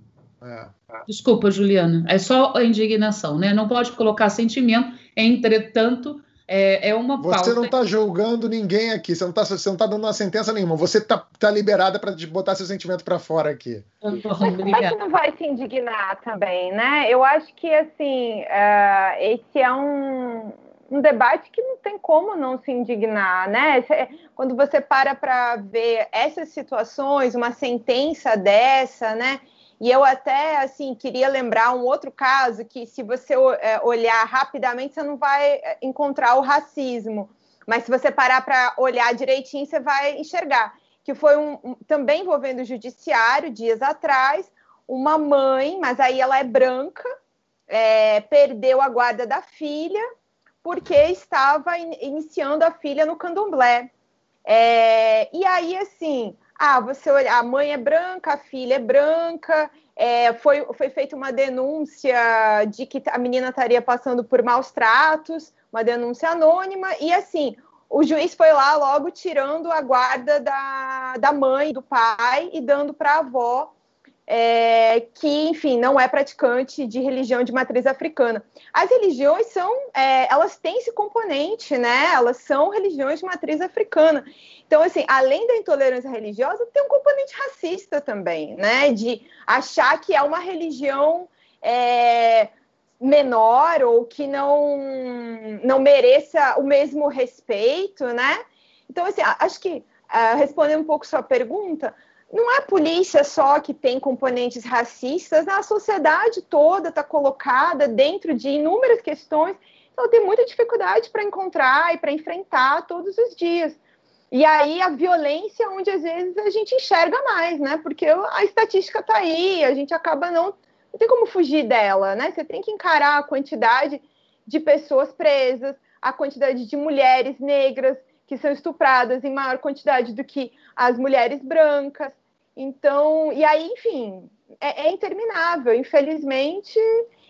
É, é. Desculpa, Juliana, é só a indignação, né? Não pode colocar sentimento, entretanto, é, é uma Você pauta... não está julgando ninguém aqui, você não está você não tá dando uma sentença nenhuma, você está tá liberada para botar seu sentimento para fora aqui. Mas como é que não vai se indignar também, né? Eu acho que, assim, uh, esse é um, um debate que não tem como não se indignar, né? Quando você para para ver essas situações, uma sentença dessa, né? E eu até assim queria lembrar um outro caso que, se você é, olhar rapidamente, você não vai é, encontrar o racismo, mas se você parar para olhar direitinho, você vai enxergar que foi um, um, também envolvendo o judiciário dias atrás, uma mãe, mas aí ela é branca, é, perdeu a guarda da filha porque estava in, iniciando a filha no candomblé. É, e aí, assim, ah, você olha, a mãe é branca, a filha é branca, é, foi, foi feita uma denúncia de que a menina estaria passando por maus tratos, uma denúncia anônima, e assim, o juiz foi lá logo tirando a guarda da, da mãe, do pai, e dando para a avó, é, que, enfim, não é praticante de religião de matriz africana. As religiões são, é, elas têm esse componente, né? Elas são religiões de matriz africana. Então, assim, além da intolerância religiosa, tem um componente racista também, né? De achar que é uma religião é, menor ou que não, não mereça o mesmo respeito, né? Então, assim, acho que, uh, respondendo um pouco sua pergunta, não é a polícia só que tem componentes racistas, né? a sociedade toda está colocada dentro de inúmeras questões, então tem muita dificuldade para encontrar e para enfrentar todos os dias. E aí a violência, é onde às vezes a gente enxerga mais, né? Porque a estatística está aí, a gente acaba não. Não tem como fugir dela, né? Você tem que encarar a quantidade de pessoas presas, a quantidade de mulheres negras que são estupradas em maior quantidade do que as mulheres brancas. Então, e aí, enfim, é, é interminável, infelizmente,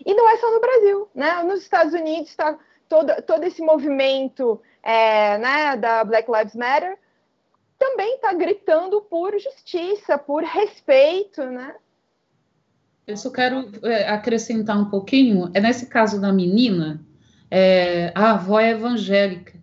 e não é só no Brasil, né? Nos Estados Unidos está todo, todo esse movimento é, né, da Black Lives Matter também está gritando por justiça, por respeito, né? Eu só quero é, acrescentar um pouquinho. É nesse caso da menina, é, a avó é evangélica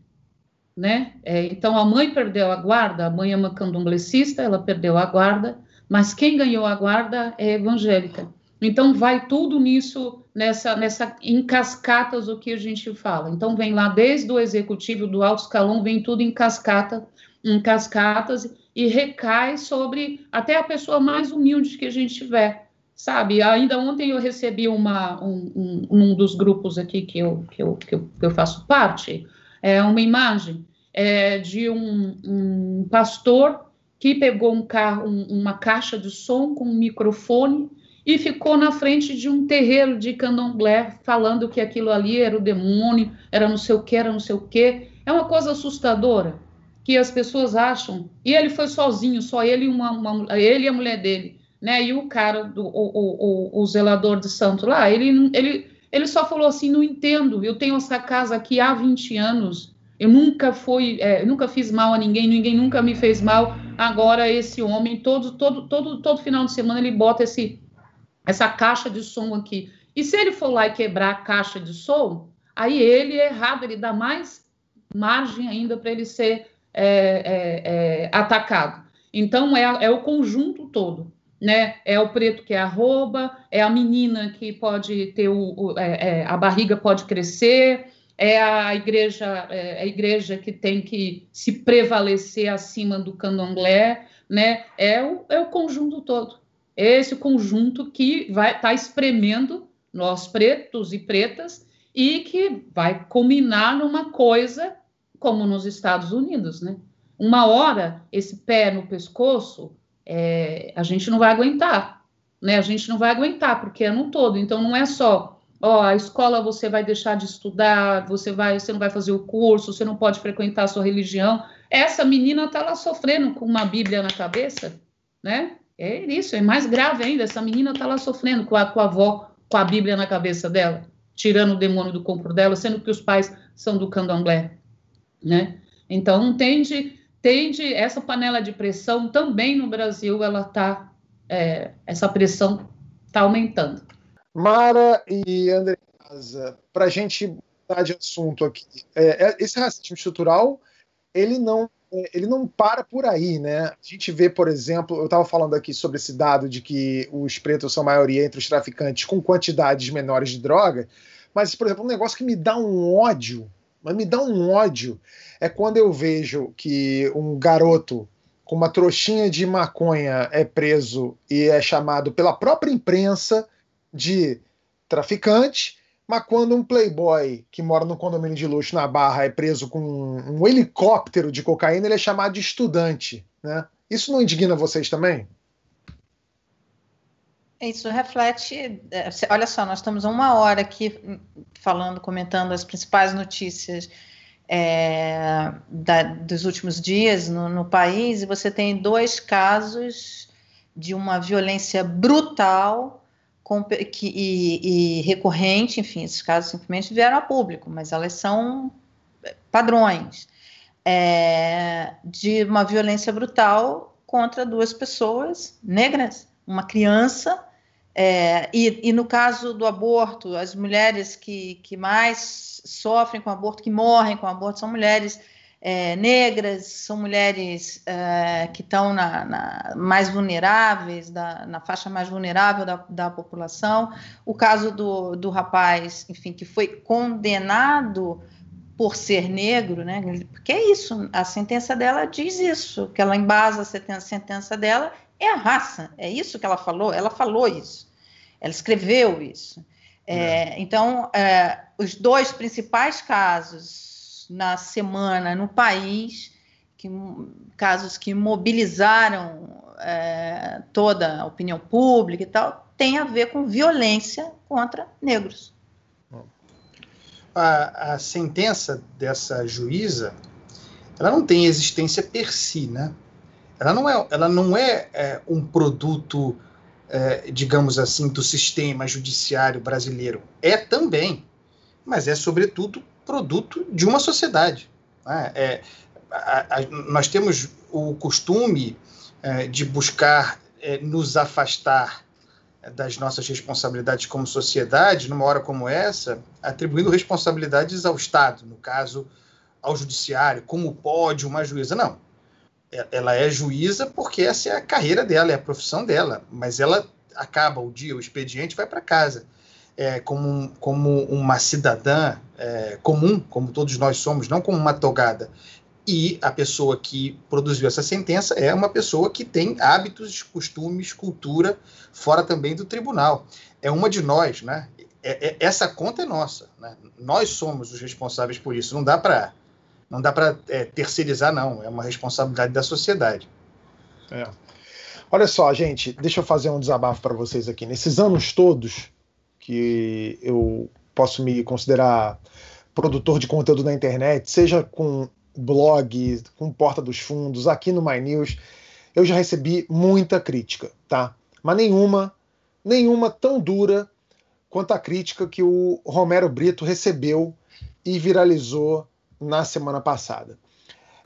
né? É, então a mãe perdeu a guarda, a mãe é uma candomblessista, ela perdeu a guarda, mas quem ganhou a guarda é evangélica. Então vai tudo nisso, nessa, nessa em cascatas o que a gente fala. Então vem lá desde o executivo do alto escalão, vem tudo em cascata, em cascatas e recai sobre até a pessoa mais humilde que a gente tiver. Sabe, ainda ontem eu recebi uma, um, um, um dos grupos aqui que eu, que eu, que eu, que eu faço parte, é uma imagem é, de um, um, pastor que pegou um carro, um, uma caixa de som com um microfone e ficou na frente de um terreiro de candomblé falando que aquilo ali era o demônio, era não sei o que, era não sei o que. É uma coisa assustadora que as pessoas acham. E ele foi sozinho, só ele e uma, uma ele e a mulher dele, né? E o cara do o, o, o, zelador de santo lá, ele ele ele só falou assim: não entendo, eu tenho essa casa aqui há 20 anos, eu nunca fui, é, nunca fiz mal a ninguém, ninguém nunca me fez mal. Agora esse homem, todo, todo, todo, todo final de semana, ele bota esse, essa caixa de som aqui. E se ele for lá e quebrar a caixa de som, aí ele é errado, ele dá mais margem ainda para ele ser é, é, é, atacado. Então é, é o conjunto todo né? É o preto que é arroba, é a menina que pode ter o, o é, é, a barriga pode crescer, é a igreja, é a igreja que tem que se prevalecer acima do candomblé, né? É o, é o conjunto todo. É esse conjunto que vai estar tá espremendo nós pretos e pretas e que vai culminar numa coisa como nos Estados Unidos, né? Uma hora esse pé no pescoço é, a gente não vai aguentar, né? A gente não vai aguentar, porque é no todo. Então, não é só, ó, a escola você vai deixar de estudar, você vai, você não vai fazer o curso, você não pode frequentar a sua religião. Essa menina está lá sofrendo com uma Bíblia na cabeça, né? É isso, é mais grave ainda. Essa menina está lá sofrendo com a, com a avó, com a Bíblia na cabeça dela, tirando o demônio do corpo dela, sendo que os pais são do candomblé, né? Então, tende tende essa panela de pressão também no Brasil ela tá é, essa pressão está aumentando. Mara e André, para a gente mudar de assunto aqui, é, é, esse racismo estrutural ele não é, ele não para por aí, né? A gente vê, por exemplo, eu estava falando aqui sobre esse dado de que os pretos são maioria entre os traficantes com quantidades menores de droga, mas, por exemplo, um negócio que me dá um ódio mas me dá um ódio é quando eu vejo que um garoto com uma trouxinha de maconha é preso e é chamado pela própria imprensa de traficante, mas quando um playboy que mora no condomínio de luxo na Barra é preso com um, um helicóptero de cocaína, ele é chamado de estudante, né? Isso não indigna vocês também? Isso reflete. É, olha só, nós estamos uma hora aqui falando, comentando as principais notícias é, da, dos últimos dias no, no, país, e você tem dois casos de uma violência brutal com, que, e, e, recorrente, enfim, esses casos simplesmente vieram a público, mas elas são padrões é, de uma violência brutal contra duas pessoas negras uma criança. É, e, e, no caso do aborto, as mulheres que, que mais sofrem com aborto, que morrem com aborto, são mulheres é, negras, são mulheres é, que estão na, na, mais vulneráveis, da, na faixa mais vulnerável da, da população. O caso do, do rapaz, enfim, que foi condenado por ser negro, né? Porque é isso, a sentença dela diz isso, que ela embasa a sentença dela é a raça, é isso que ela falou, ela falou isso, ela escreveu isso. É, é. Então, é, os dois principais casos na semana no país, que, casos que mobilizaram é, toda a opinião pública e tal, tem a ver com violência contra negros a, a sentença dessa juíza ela não tem existência per si, né? Ela não é, ela não é, é um produto, é, digamos assim, do sistema judiciário brasileiro. É também, mas é sobretudo produto de uma sociedade. Né? É, a, a, nós temos o costume é, de buscar é, nos afastar das nossas responsabilidades como sociedade, numa hora como essa, atribuindo responsabilidades ao Estado, no caso, ao Judiciário, como pode uma juíza. Não. Ela é juíza porque essa é a carreira dela, é a profissão dela, mas ela acaba o dia, o expediente, vai para casa. É, como, como uma cidadã é, comum, como todos nós somos, não como uma togada e a pessoa que produziu essa sentença é uma pessoa que tem hábitos, costumes, cultura fora também do tribunal. É uma de nós, né? É, é, essa conta é nossa, né? Nós somos os responsáveis por isso. Não dá para não dá para é, terceirizar, não. É uma responsabilidade da sociedade. É. Olha só, gente, deixa eu fazer um desabafo para vocês aqui. Nesses anos todos que eu posso me considerar produtor de conteúdo na internet, seja com blog, com Porta dos Fundos, aqui no My News, eu já recebi muita crítica, tá? Mas nenhuma, nenhuma tão dura quanto a crítica que o Romero Brito recebeu e viralizou na semana passada.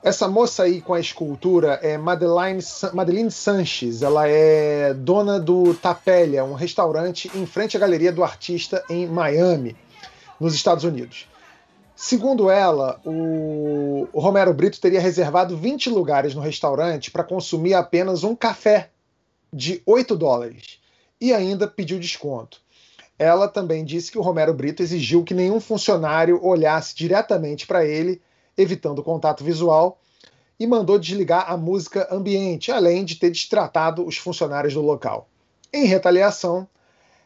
Essa moça aí com a escultura é Madeline, Madeline Sanches. Ela é dona do Tapélia, um restaurante em frente à Galeria do Artista em Miami, nos Estados Unidos. Segundo ela, o Romero Brito teria reservado 20 lugares no restaurante para consumir apenas um café de 8 dólares e ainda pediu desconto. Ela também disse que o Romero Brito exigiu que nenhum funcionário olhasse diretamente para ele, evitando contato visual, e mandou desligar a música ambiente, além de ter destratado os funcionários do local. Em retaliação,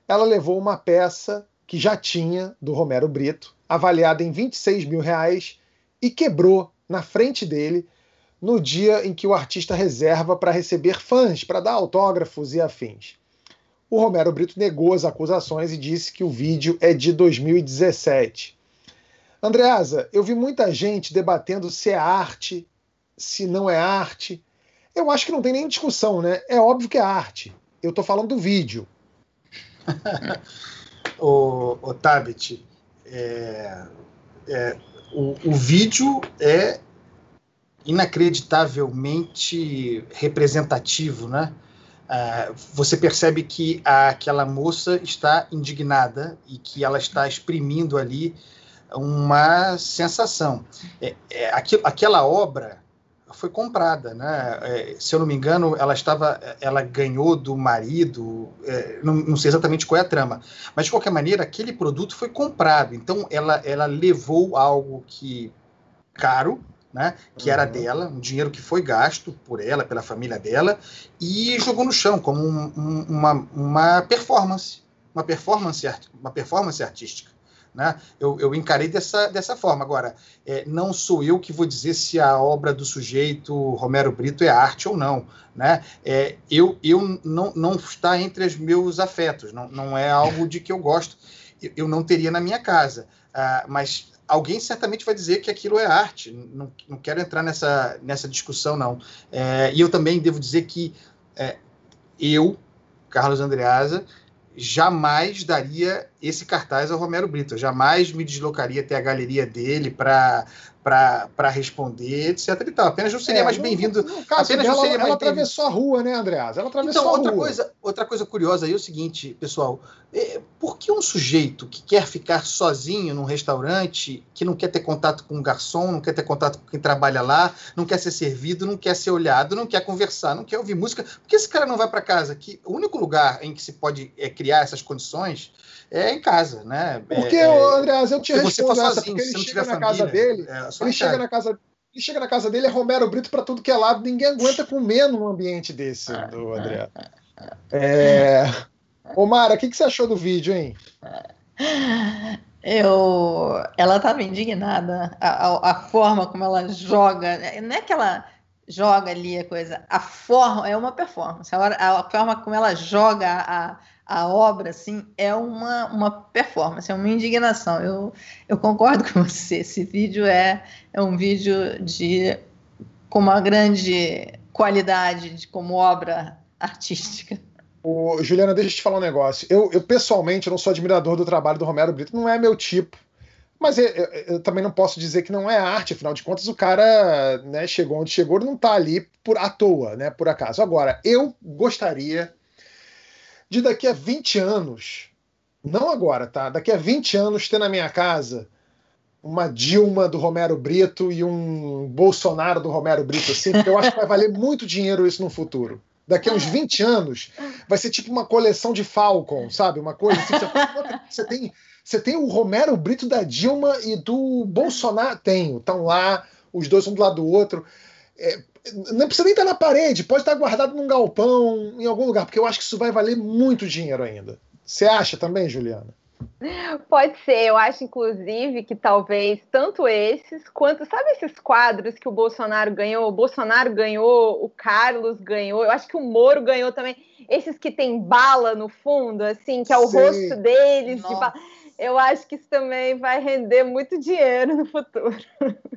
ela levou uma peça que já tinha do Romero Brito avaliada em 26 mil reais e quebrou na frente dele no dia em que o artista reserva para receber fãs, para dar autógrafos e afins. O Romero Brito negou as acusações e disse que o vídeo é de 2017. Andreasa, eu vi muita gente debatendo se é arte, se não é arte. Eu acho que não tem nem discussão, né? É óbvio que é arte. Eu estou falando do vídeo. o, o Tabit, é, é, o, o vídeo é inacreditavelmente representativo, né? Uh, você percebe que aquela moça está indignada e que ela está exprimindo ali uma sensação. É, é, aquilo, aquela obra foi comprada, né? É, se eu não me engano, ela estava, ela ganhou do marido, é, não, não, sei exatamente qual é a trama, mas de qualquer maneira aquele produto foi comprado. Então ela, ela levou algo que caro, né? Que uhum. era dela, um dinheiro que foi gasto por ela, pela família dela, e jogou no chão como um, um, uma, uma performance, uma performance, uma performance artística. Né? Eu, eu encarei dessa, dessa forma. Agora, é, não sou eu que vou dizer se a obra do sujeito Romero Brito é arte ou não. Né? É, eu eu não, não está entre os meus afetos, não, não é algo de que eu gosto. Eu, eu não teria na minha casa. Uh, mas alguém certamente vai dizer que aquilo é arte. Não, não quero entrar nessa, nessa discussão, não. É, e eu também devo dizer que é, eu, Carlos Andreasa, jamais daria esse cartaz ao Romero Brito. Eu jamais me deslocaria até a galeria dele para para responder, etc. E tal. Apenas não seria é, mais bem-vindo. Apenas dela, não seria ela mais atravessou a rua, né, Andreas? Ela atravessou então, a outra rua. Coisa, outra coisa curiosa aí é o seguinte, pessoal. É, por que um sujeito que quer ficar sozinho num restaurante, que não quer ter contato com o garçom, não quer ter contato com quem trabalha lá, não quer ser servido, não quer ser olhado, não quer conversar, não quer ouvir música, por que esse cara não vai para casa? Que o único lugar em que se pode é, criar essas condições é em casa, né? Porque, é, Andreas, eu te respondo essa, porque ele chega na família, casa dele, é, ele chega na casa ele chega na casa dele, é Romero Brito para tudo que é lado, ninguém aguenta comer num ambiente desse, do André. É... Omara, o que, que você achou do vídeo, hein? Eu, ela estava indignada, a, a, a, forma como ela joga, não é que ela joga ali a coisa, a forma é uma performance, a, a forma como ela joga a, a obra, assim, é uma, uma performance, é uma indignação. Eu, eu concordo com você. Esse vídeo é, é um vídeo de com uma grande qualidade de, como obra artística. O, Juliana, deixa eu te falar um negócio. Eu, eu, pessoalmente, não sou admirador do trabalho do Romero Brito, não é meu tipo. Mas eu, eu, eu, também não posso dizer que não é arte, afinal de contas, o cara né, chegou onde chegou não está ali por à toa, né, por acaso. Agora, eu gostaria de daqui a 20 anos, não agora, tá? Daqui a 20 anos ter na minha casa uma Dilma do Romero Brito e um Bolsonaro do Romero Brito, assim, porque eu acho que vai valer muito dinheiro isso no futuro. Daqui a uns 20 anos, vai ser tipo uma coleção de Falcon, sabe? Uma coisa assim. Você tem, você tem o Romero Brito da Dilma e do Bolsonaro. Tenho, estão lá, os dois um do lado do outro. É, não precisa nem estar na parede, pode estar guardado num galpão, em algum lugar, porque eu acho que isso vai valer muito dinheiro ainda. Você acha também, Juliana? Pode ser, eu acho, inclusive, que talvez tanto esses quanto, sabe esses quadros que o Bolsonaro ganhou? O Bolsonaro ganhou, o Carlos ganhou, eu acho que o Moro ganhou também. Esses que tem bala no fundo, assim, que é o Sim. rosto deles. De eu acho que isso também vai render muito dinheiro no futuro.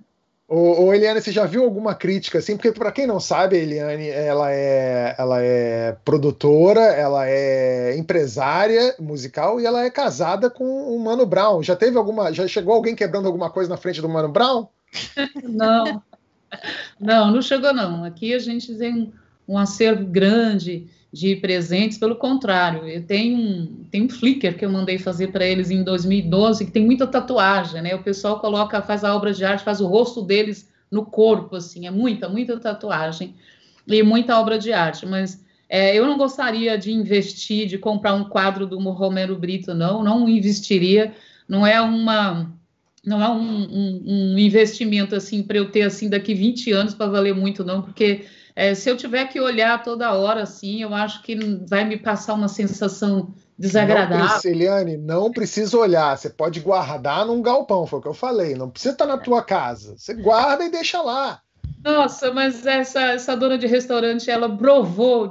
Ô, ô, Eliane, você já viu alguma crítica assim? Porque para quem não sabe, a Eliane, ela é, ela é produtora, ela é empresária musical e ela é casada com o Mano Brown. Já teve alguma, já chegou alguém quebrando alguma coisa na frente do Mano Brown? Não, não, não chegou não. Aqui a gente tem um, um acervo grande de presentes, pelo contrário, eu tenho um, tenho um Flickr que eu mandei fazer para eles em 2012, que tem muita tatuagem, né? O pessoal coloca, faz a obra de arte, faz o rosto deles no corpo, assim, é muita, muita tatuagem e muita obra de arte, mas é, eu não gostaria de investir, de comprar um quadro do Romero Brito, não, não investiria, não é uma não é um, um, um investimento assim para eu ter assim daqui 20 anos para valer muito, não, porque é, se eu tiver que olhar toda hora assim, eu acho que vai me passar uma sensação desagradável. Não, não precisa olhar. Você pode guardar num galpão, foi o que eu falei. Não precisa estar na tua casa. Você guarda e deixa lá. Nossa, mas essa, essa dona de restaurante, ela provou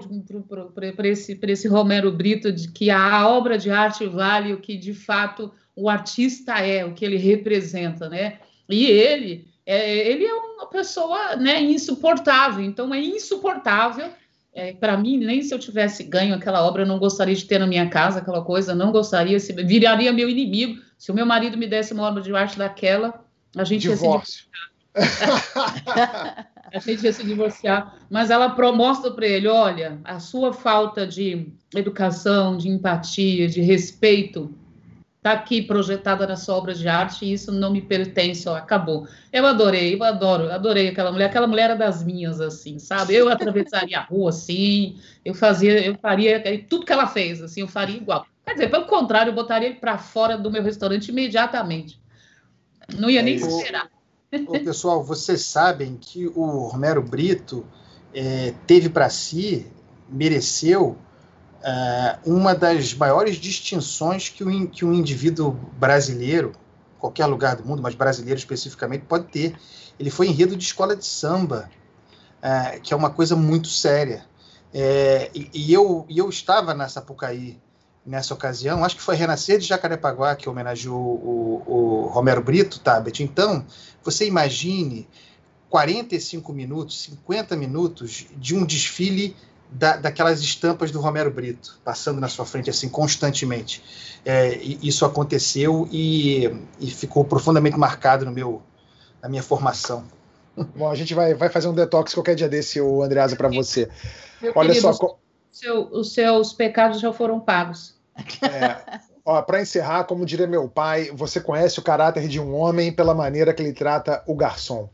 para esse, esse Romero Brito de que a obra de arte vale o que de fato o artista é, o que ele representa, né? E ele é, ele é uma pessoa né, insuportável, então é insuportável. É, para mim, nem se eu tivesse ganho aquela obra, eu não gostaria de ter na minha casa aquela coisa, não gostaria, se, viraria meu inimigo. Se o meu marido me desse uma obra de arte daquela, a gente Divórcio. ia se divorciar. a gente ia se divorciar. Mas ela mostra para ele: olha, a sua falta de educação, de empatia, de respeito está aqui projetada na sua obra de arte e isso não me pertence, ó, acabou. Eu adorei, eu adoro, adorei aquela mulher, aquela mulher era das minhas, assim, sabe? Eu atravessaria a rua, assim, eu fazia, eu faria tudo que ela fez, assim, eu faria igual. Quer dizer, pelo contrário, eu botaria ele para fora do meu restaurante imediatamente. Não ia é nem esperar. Ô, pessoal, vocês sabem que o Romero Brito é, teve para si, mereceu uh, uma das maiores distinções que, o, que um indivíduo brasileiro, qualquer lugar do mundo, mas brasileiro especificamente, pode ter. Ele foi enredo de escola de samba, uh, que é uma coisa muito séria. É, e, e, eu, e eu estava na Sapucaí nessa ocasião, acho que foi Renascer de Jacarepaguá que homenageou o, o Romero Brito, Tabet. Então, você imagine 45 minutos, 50 minutos de um desfile da, daquelas estampas do Romero Brito passando na sua frente assim constantemente. É, isso aconteceu e, e, ficou profundamente marcado no meu, na minha formação. Bom, a gente vai, vai fazer um detox qualquer dia desse, o Andreasa, para você. Meu Olha querido, só. Seu, os seus pecados já foram pagos. É, para encerrar, como diria meu pai, você conhece o caráter de um homem pela maneira que ele trata o garçom.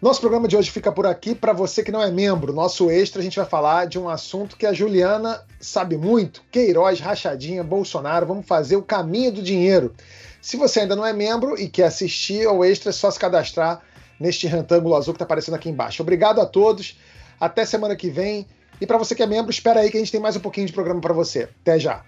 Nosso programa de hoje fica por aqui. Para você que não é membro, nosso extra, a gente vai falar de um assunto que a Juliana sabe muito: Queiroz, Rachadinha, Bolsonaro. Vamos fazer o caminho do dinheiro. Se você ainda não é membro e quer assistir ao extra, é só se cadastrar neste retângulo azul que está aparecendo aqui embaixo. Obrigado a todos. Até semana que vem. E para você que é membro, espera aí que a gente tem mais um pouquinho de programa para você. Até já.